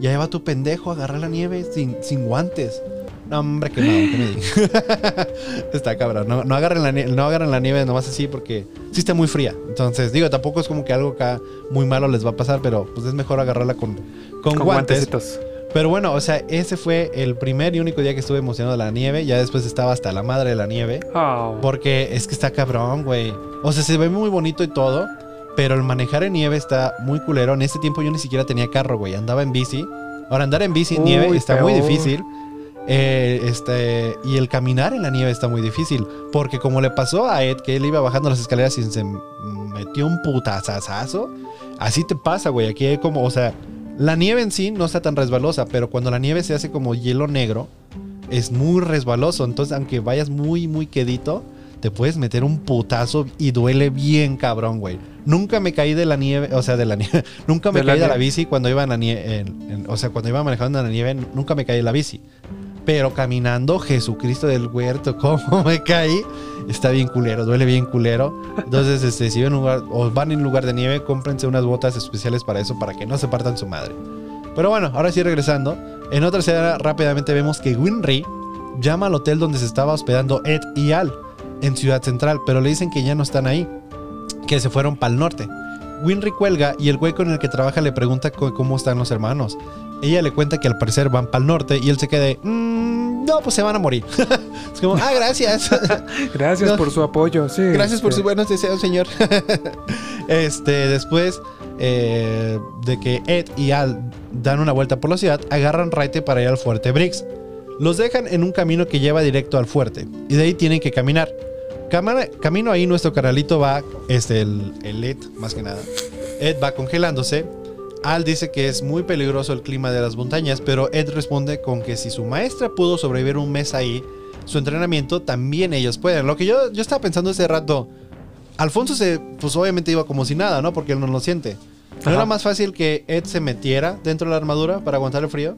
Y ahí va tu pendejo a agarrar la nieve sin, sin guantes. No, hombre, que no, que me diga. *laughs* está cabrón. No, no, agarren la nieve, no agarren la nieve nomás así porque sí está muy fría. Entonces, digo, tampoco es como que algo acá muy malo les va a pasar, pero pues es mejor agarrarla con, con, Con guantes. guantecitos. Pero bueno, o sea, ese fue el primer y único día que estuve emocionado de la nieve. Ya después estaba hasta la madre de la nieve. Oh. Porque es que está cabrón, güey. O sea, se ve muy bonito y todo. Pero el manejar en nieve está muy culero. En ese tiempo yo ni siquiera tenía carro, güey. Andaba en bici. Ahora, andar en bici en Uy, nieve está muy difícil. Eh, este, y el caminar en la nieve está muy difícil. Porque como le pasó a Ed, que él iba bajando las escaleras y se metió un putazazazo. Así te pasa, güey. Aquí hay como, o sea, la nieve en sí no está tan resbalosa. Pero cuando la nieve se hace como hielo negro, es muy resbaloso. Entonces, aunque vayas muy, muy quedito, te puedes meter un putazo y duele bien cabrón, güey. Nunca me caí de la nieve, o sea, de la *laughs* nieve. Nunca me De la caí de la bici cuando iba en la nieve. o sea, cuando iba manejando en la nieve, nunca me caí de la bici. Pero caminando, Jesucristo del huerto, *laughs* cómo me caí. Está bien culero, duele bien culero. Entonces, este, si lugar, o van en lugar de nieve, cómprense unas botas especiales para eso, para que no se partan su madre. Pero bueno, ahora sí regresando. En otra escena rápidamente vemos que Winry llama al hotel donde se estaba hospedando Ed y Al en Ciudad Central, pero le dicen que ya no están ahí, que se fueron para el norte. Winry cuelga y el güey con el que trabaja le pregunta cómo están los hermanos. Ella le cuenta que al parecer van para el norte y él se queda "Mm, no, pues se van a morir. *laughs* es como, ah, gracias. *laughs* Gracias No. por su apoyo. Sí, Gracias por este, sus buenos deseos, señor. *laughs* este, después eh, de que Ed y Al dan una vuelta por la ciudad, agarran raite para ir al fuerte Briggs. Los dejan en un camino que lleva directo al fuerte y de ahí tienen que caminar. Camina- camino ahí nuestro carnalito va, este, el, el Ed, más que nada. Ed va congelándose. Al dice que es muy peligroso el clima de las montañas, pero Ed responde con que si su maestra pudo sobrevivir un mes ahí, su entrenamiento también ellos pueden. Lo que yo, yo estaba pensando ese rato, Alfonso se, pues obviamente iba como si nada, ¿no? Porque él no lo siente. ¿No Ajá. era más fácil que Ed se metiera dentro de la armadura para aguantar el frío?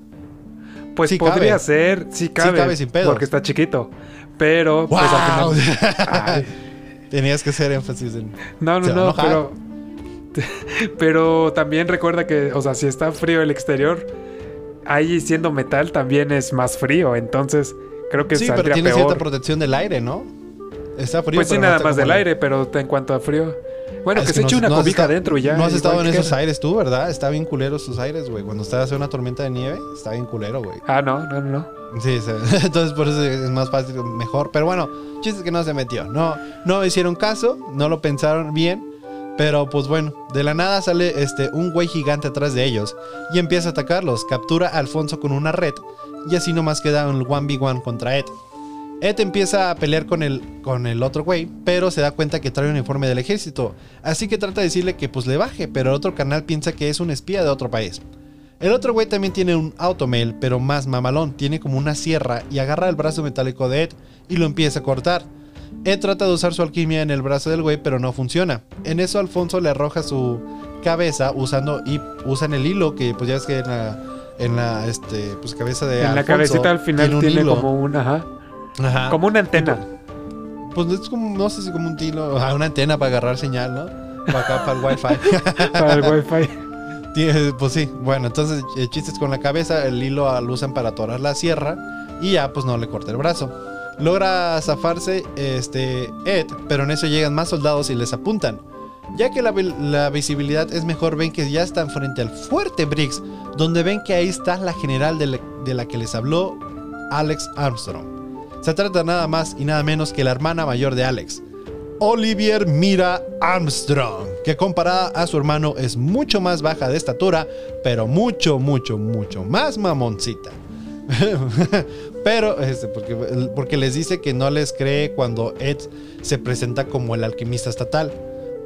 Pues Sí podría cabe. ser, sí cabe. cabe sin pedos. Porque está chiquito. Pero, pues al final. *laughs* Tenías que hacer énfasis en... no, no, no, enojar. pero. *laughs* Pero también recuerda que, o sea, si está frío el exterior, ahí siendo metal también es más frío. Entonces, creo que Sí, pero saldría tiene peor. cierta protección del aire, ¿no? Está frío. pues sí, pero no nada está más del aire, pero en cuanto a frío. Bueno, Es que, se no eche una no cobija adentro y ya. No has estado en queda. esos aires tú, ¿verdad? Está bien culero esos aires, güey. Cuando estás en una tormenta de nieve, está bien culero, güey. Ah, no, no, no. Sí, sí. *laughs* entonces por eso es más fácil, mejor. Pero bueno, chiste que no se metió. No, no hicieron caso, no lo pensaron bien. Pero pues bueno, de la nada sale este, un güey gigante atrás de ellos y empieza a atacarlos. Captura a Alfonso con una red y así nomás queda un 1v1 contra Ed. Ed empieza a pelear con el, con el otro güey, pero se da cuenta que trae un uniforme del ejército. Así que trata de decirle que pues le baje, pero el otro canal piensa que es un espía de otro país. El otro güey también tiene un automail, pero más mamalón. Tiene como una sierra y agarra el brazo metálico de Ed y lo empieza a cortar. Ed trata de usar su alquimia en el brazo del güey, pero no funciona. En eso Alfonso le arroja su cabeza usando y usan el hilo que pues ya ves que en la en la este pues cabeza de En la Alfonso cabecita al final un tiene hilo. como un, ajá, Ajá. como una antena. Pues es como no sé si como un hilo, ajá, *laughs* una antena para agarrar señal, ¿no? Para acá *laughs* para el wifi. para el wifi. Pues sí, bueno, entonces el chiste es con la cabeza, el hilo lo usan para atorar la sierra y ya pues no le corta el brazo. Logra zafarse este Ed, pero en eso llegan más soldados y les apuntan. Ya que la, vi- la visibilidad es mejor, ven que ya están frente al fuerte Briggs, donde ven que ahí está la general de la, de la que les habló Alex Armstrong. Se trata nada más y nada menos que la hermana mayor de Alex, Olivier Mira Armstrong, que comparada a su hermano es mucho más baja de estatura, pero mucho, mucho, mucho más mamoncita. *laughs* pero, este, porque, porque les dice que no les cree cuando Ed se presenta como el alquimista estatal.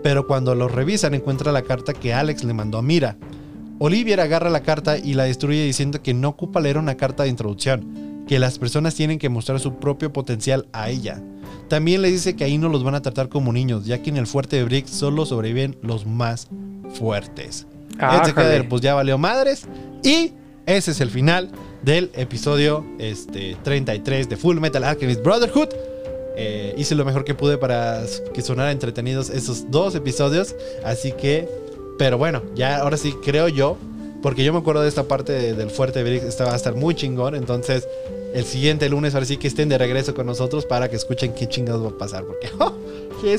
Pero cuando lo revisan encuentra la carta que Alex le mandó a Mira. Olivier agarra la carta y la destruye diciendo que no ocupa leer una carta de introducción, que las personas tienen que mostrar su propio potencial a ella. También le dice que ahí no los van a tratar como niños, ya que en el fuerte de Brick solo sobreviven los más fuertes. Ah, Este. Kader, pues ya valió madres. Y ese es el final del episodio este, 33 de Full Metal Alchemist Brotherhood. Eh, hice lo mejor que pude para que sonaran entretenidos esos dos episodios. Así que, pero bueno, ya ahora sí creo yo, porque yo me acuerdo de esta parte de- del fuerte Brick, esta va a estar muy chingón. Entonces, el siguiente lunes, ahora sí que estén de regreso con nosotros para que escuchen qué chingados va a pasar. Porque, *laughs* ¡oh!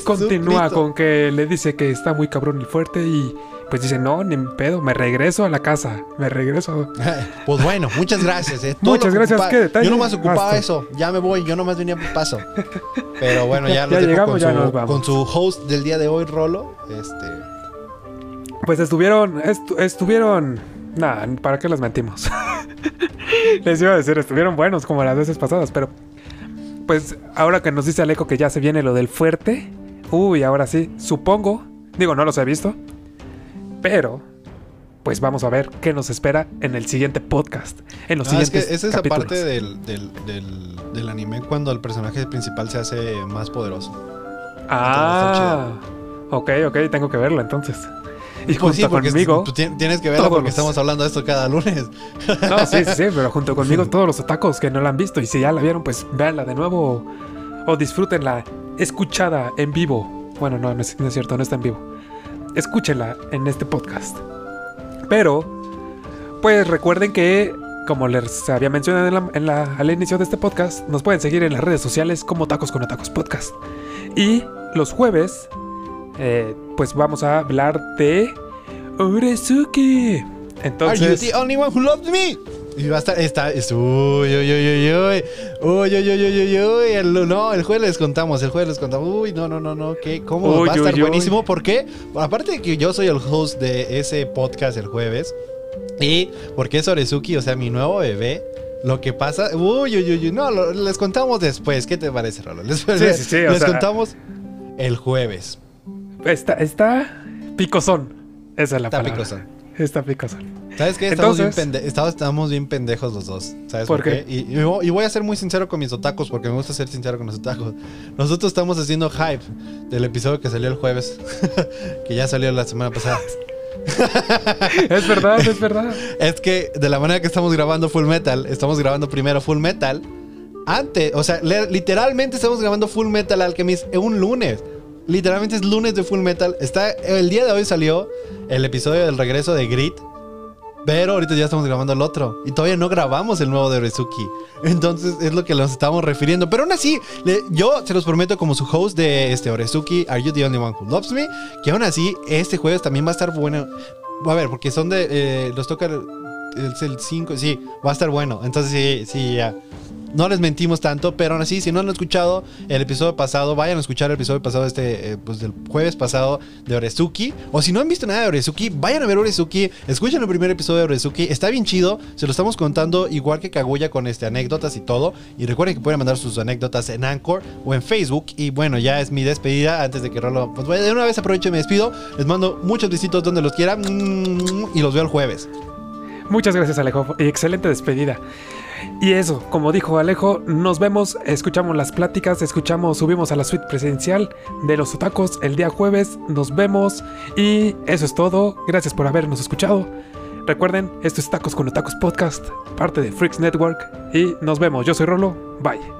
Continúa con que le dice que está muy cabrón y fuerte y pues dice, no, ni pedo, me regreso a la casa, me regreso. *laughs* Pues bueno, muchas gracias. eh. Muchas lo gracias, ocupaba- qué detalle. Yo nomás ocupaba Basta. eso. Ya me voy, yo nomás venía por paso. Pero bueno, ya, Ya dejo llegamos, con, ya su, nos vamos. con su host del día de hoy, Rolo. Este, Pues estuvieron, estu- estuvieron, nada, ¿para qué les mentimos? *laughs* les iba a decir, estuvieron buenos como las veces pasadas, pero pues ahora que nos dice Alejo que ya se viene lo del fuerte, uy, ahora sí, supongo, digo, no los he visto, pero pues vamos a ver qué nos espera en el siguiente podcast, en los ah, es que siguientes es esa capítulos. parte del, del, del, del anime cuando el personaje principal se hace más poderoso. Ah, ok, ok, tengo que verlo entonces. Y Pues junto conmigo, tú tien- tienes que verlo todos porque los- estamos hablando de esto cada lunes. No, sí, sí, sí, pero junto *laughs* conmigo todos los otacos que no la han visto. Y si ya la vieron, pues véanla de nuevo o, o disfrútenla escuchada en vivo. Bueno, no, no es, no es cierto, no está en vivo. Escúchenla en este podcast. Pero, pues recuerden que, como les había mencionado en la- en la- al inicio de este podcast, nos pueden seguir en las redes sociales como Tacos con Tacos Podcast. Y los jueves, eh, pues vamos a hablar de Orezuki. Are you Entonces, the only one who loves me? Y va a estar. Está, es, uy, uy, uy, uy, uy. Uy, uy, uy, uy, uy, uy. El, no, el jueves les contamos, el jueves les contamos. Uy, no, no, no, no. ¿qué? ¿Cómo? Va a estar buenísimo. ¿Por qué? Aparte de que yo soy el host de ese podcast el jueves. Y porque es Orezuki, o sea, mi nuevo bebé. Lo que pasa. Uy, uy, uy, uy. No, les contamos después. ¿Qué te parece, Rolo? Les, sí, sí, sí, les o sea, contamos el jueves. Está, está picosón. Esa es la está palabra. Está picosón. ¿Sabes qué? Estamos, bien Entonces- pende- estamos, estamos bien pendejos los dos. ¿Sabes ¿Por qué? Y, y vo- y voy a ser muy sincero con mis otacos porque me gusta ser sincero con los otacos. Nosotros estamos haciendo hype del episodio que salió el jueves, *laughs* que ya salió la semana pasada. *laughs* Es verdad, es verdad. Es que de la manera que estamos grabando Full Metal, estamos grabando primero Full Metal. Antes, o sea, literalmente estamos grabando Full Metal Alchemist un lunes. Literalmente es lunes de Full Metal. Está, el día de hoy salió el episodio del regreso de Grit. Pero ahorita ya estamos grabando el otro. Y todavía no grabamos el nuevo de Orezuki. Entonces es lo que nos estamos refiriendo. Pero aún así, yo se los prometo como su host de este Orezuki, Are You the Only One Who Loves Me? Que aún así, este jueves también va a estar bueno. A ver, porque son de. eh, los toca el 5. Sí, va a estar bueno. Entonces sí, sí, ya. No les mentimos tanto, pero aún así, si no han escuchado el episodio pasado, vayan a escuchar el episodio pasado, este, eh, pues del jueves pasado de Orezuki. O si no han visto nada de Orezuki, vayan a ver Orezuki, escuchen el primer episodio de Orezuki, está bien chido, se lo estamos contando igual que Kaguya con este, anécdotas y todo. Y recuerden que pueden mandar sus anécdotas en Anchor o en Facebook. Y bueno, ya es mi despedida antes de que Rolo. Pues de una vez aprovecho y me despido. Les mando muchos besitos donde los quiera mm, y los veo el jueves. Muchas gracias, Alejo. Y excelente despedida. Y eso, como dijo Alejo, nos vemos, escuchamos las pláticas, escuchamos, subimos a la suite presencial de los otacos el día jueves. Nos vemos. Y eso es todo. Gracias por habernos escuchado. Recuerden, esto es Tacos con Otacos Podcast, parte de Freaks Network. Y nos vemos. Yo soy Rolo. Bye.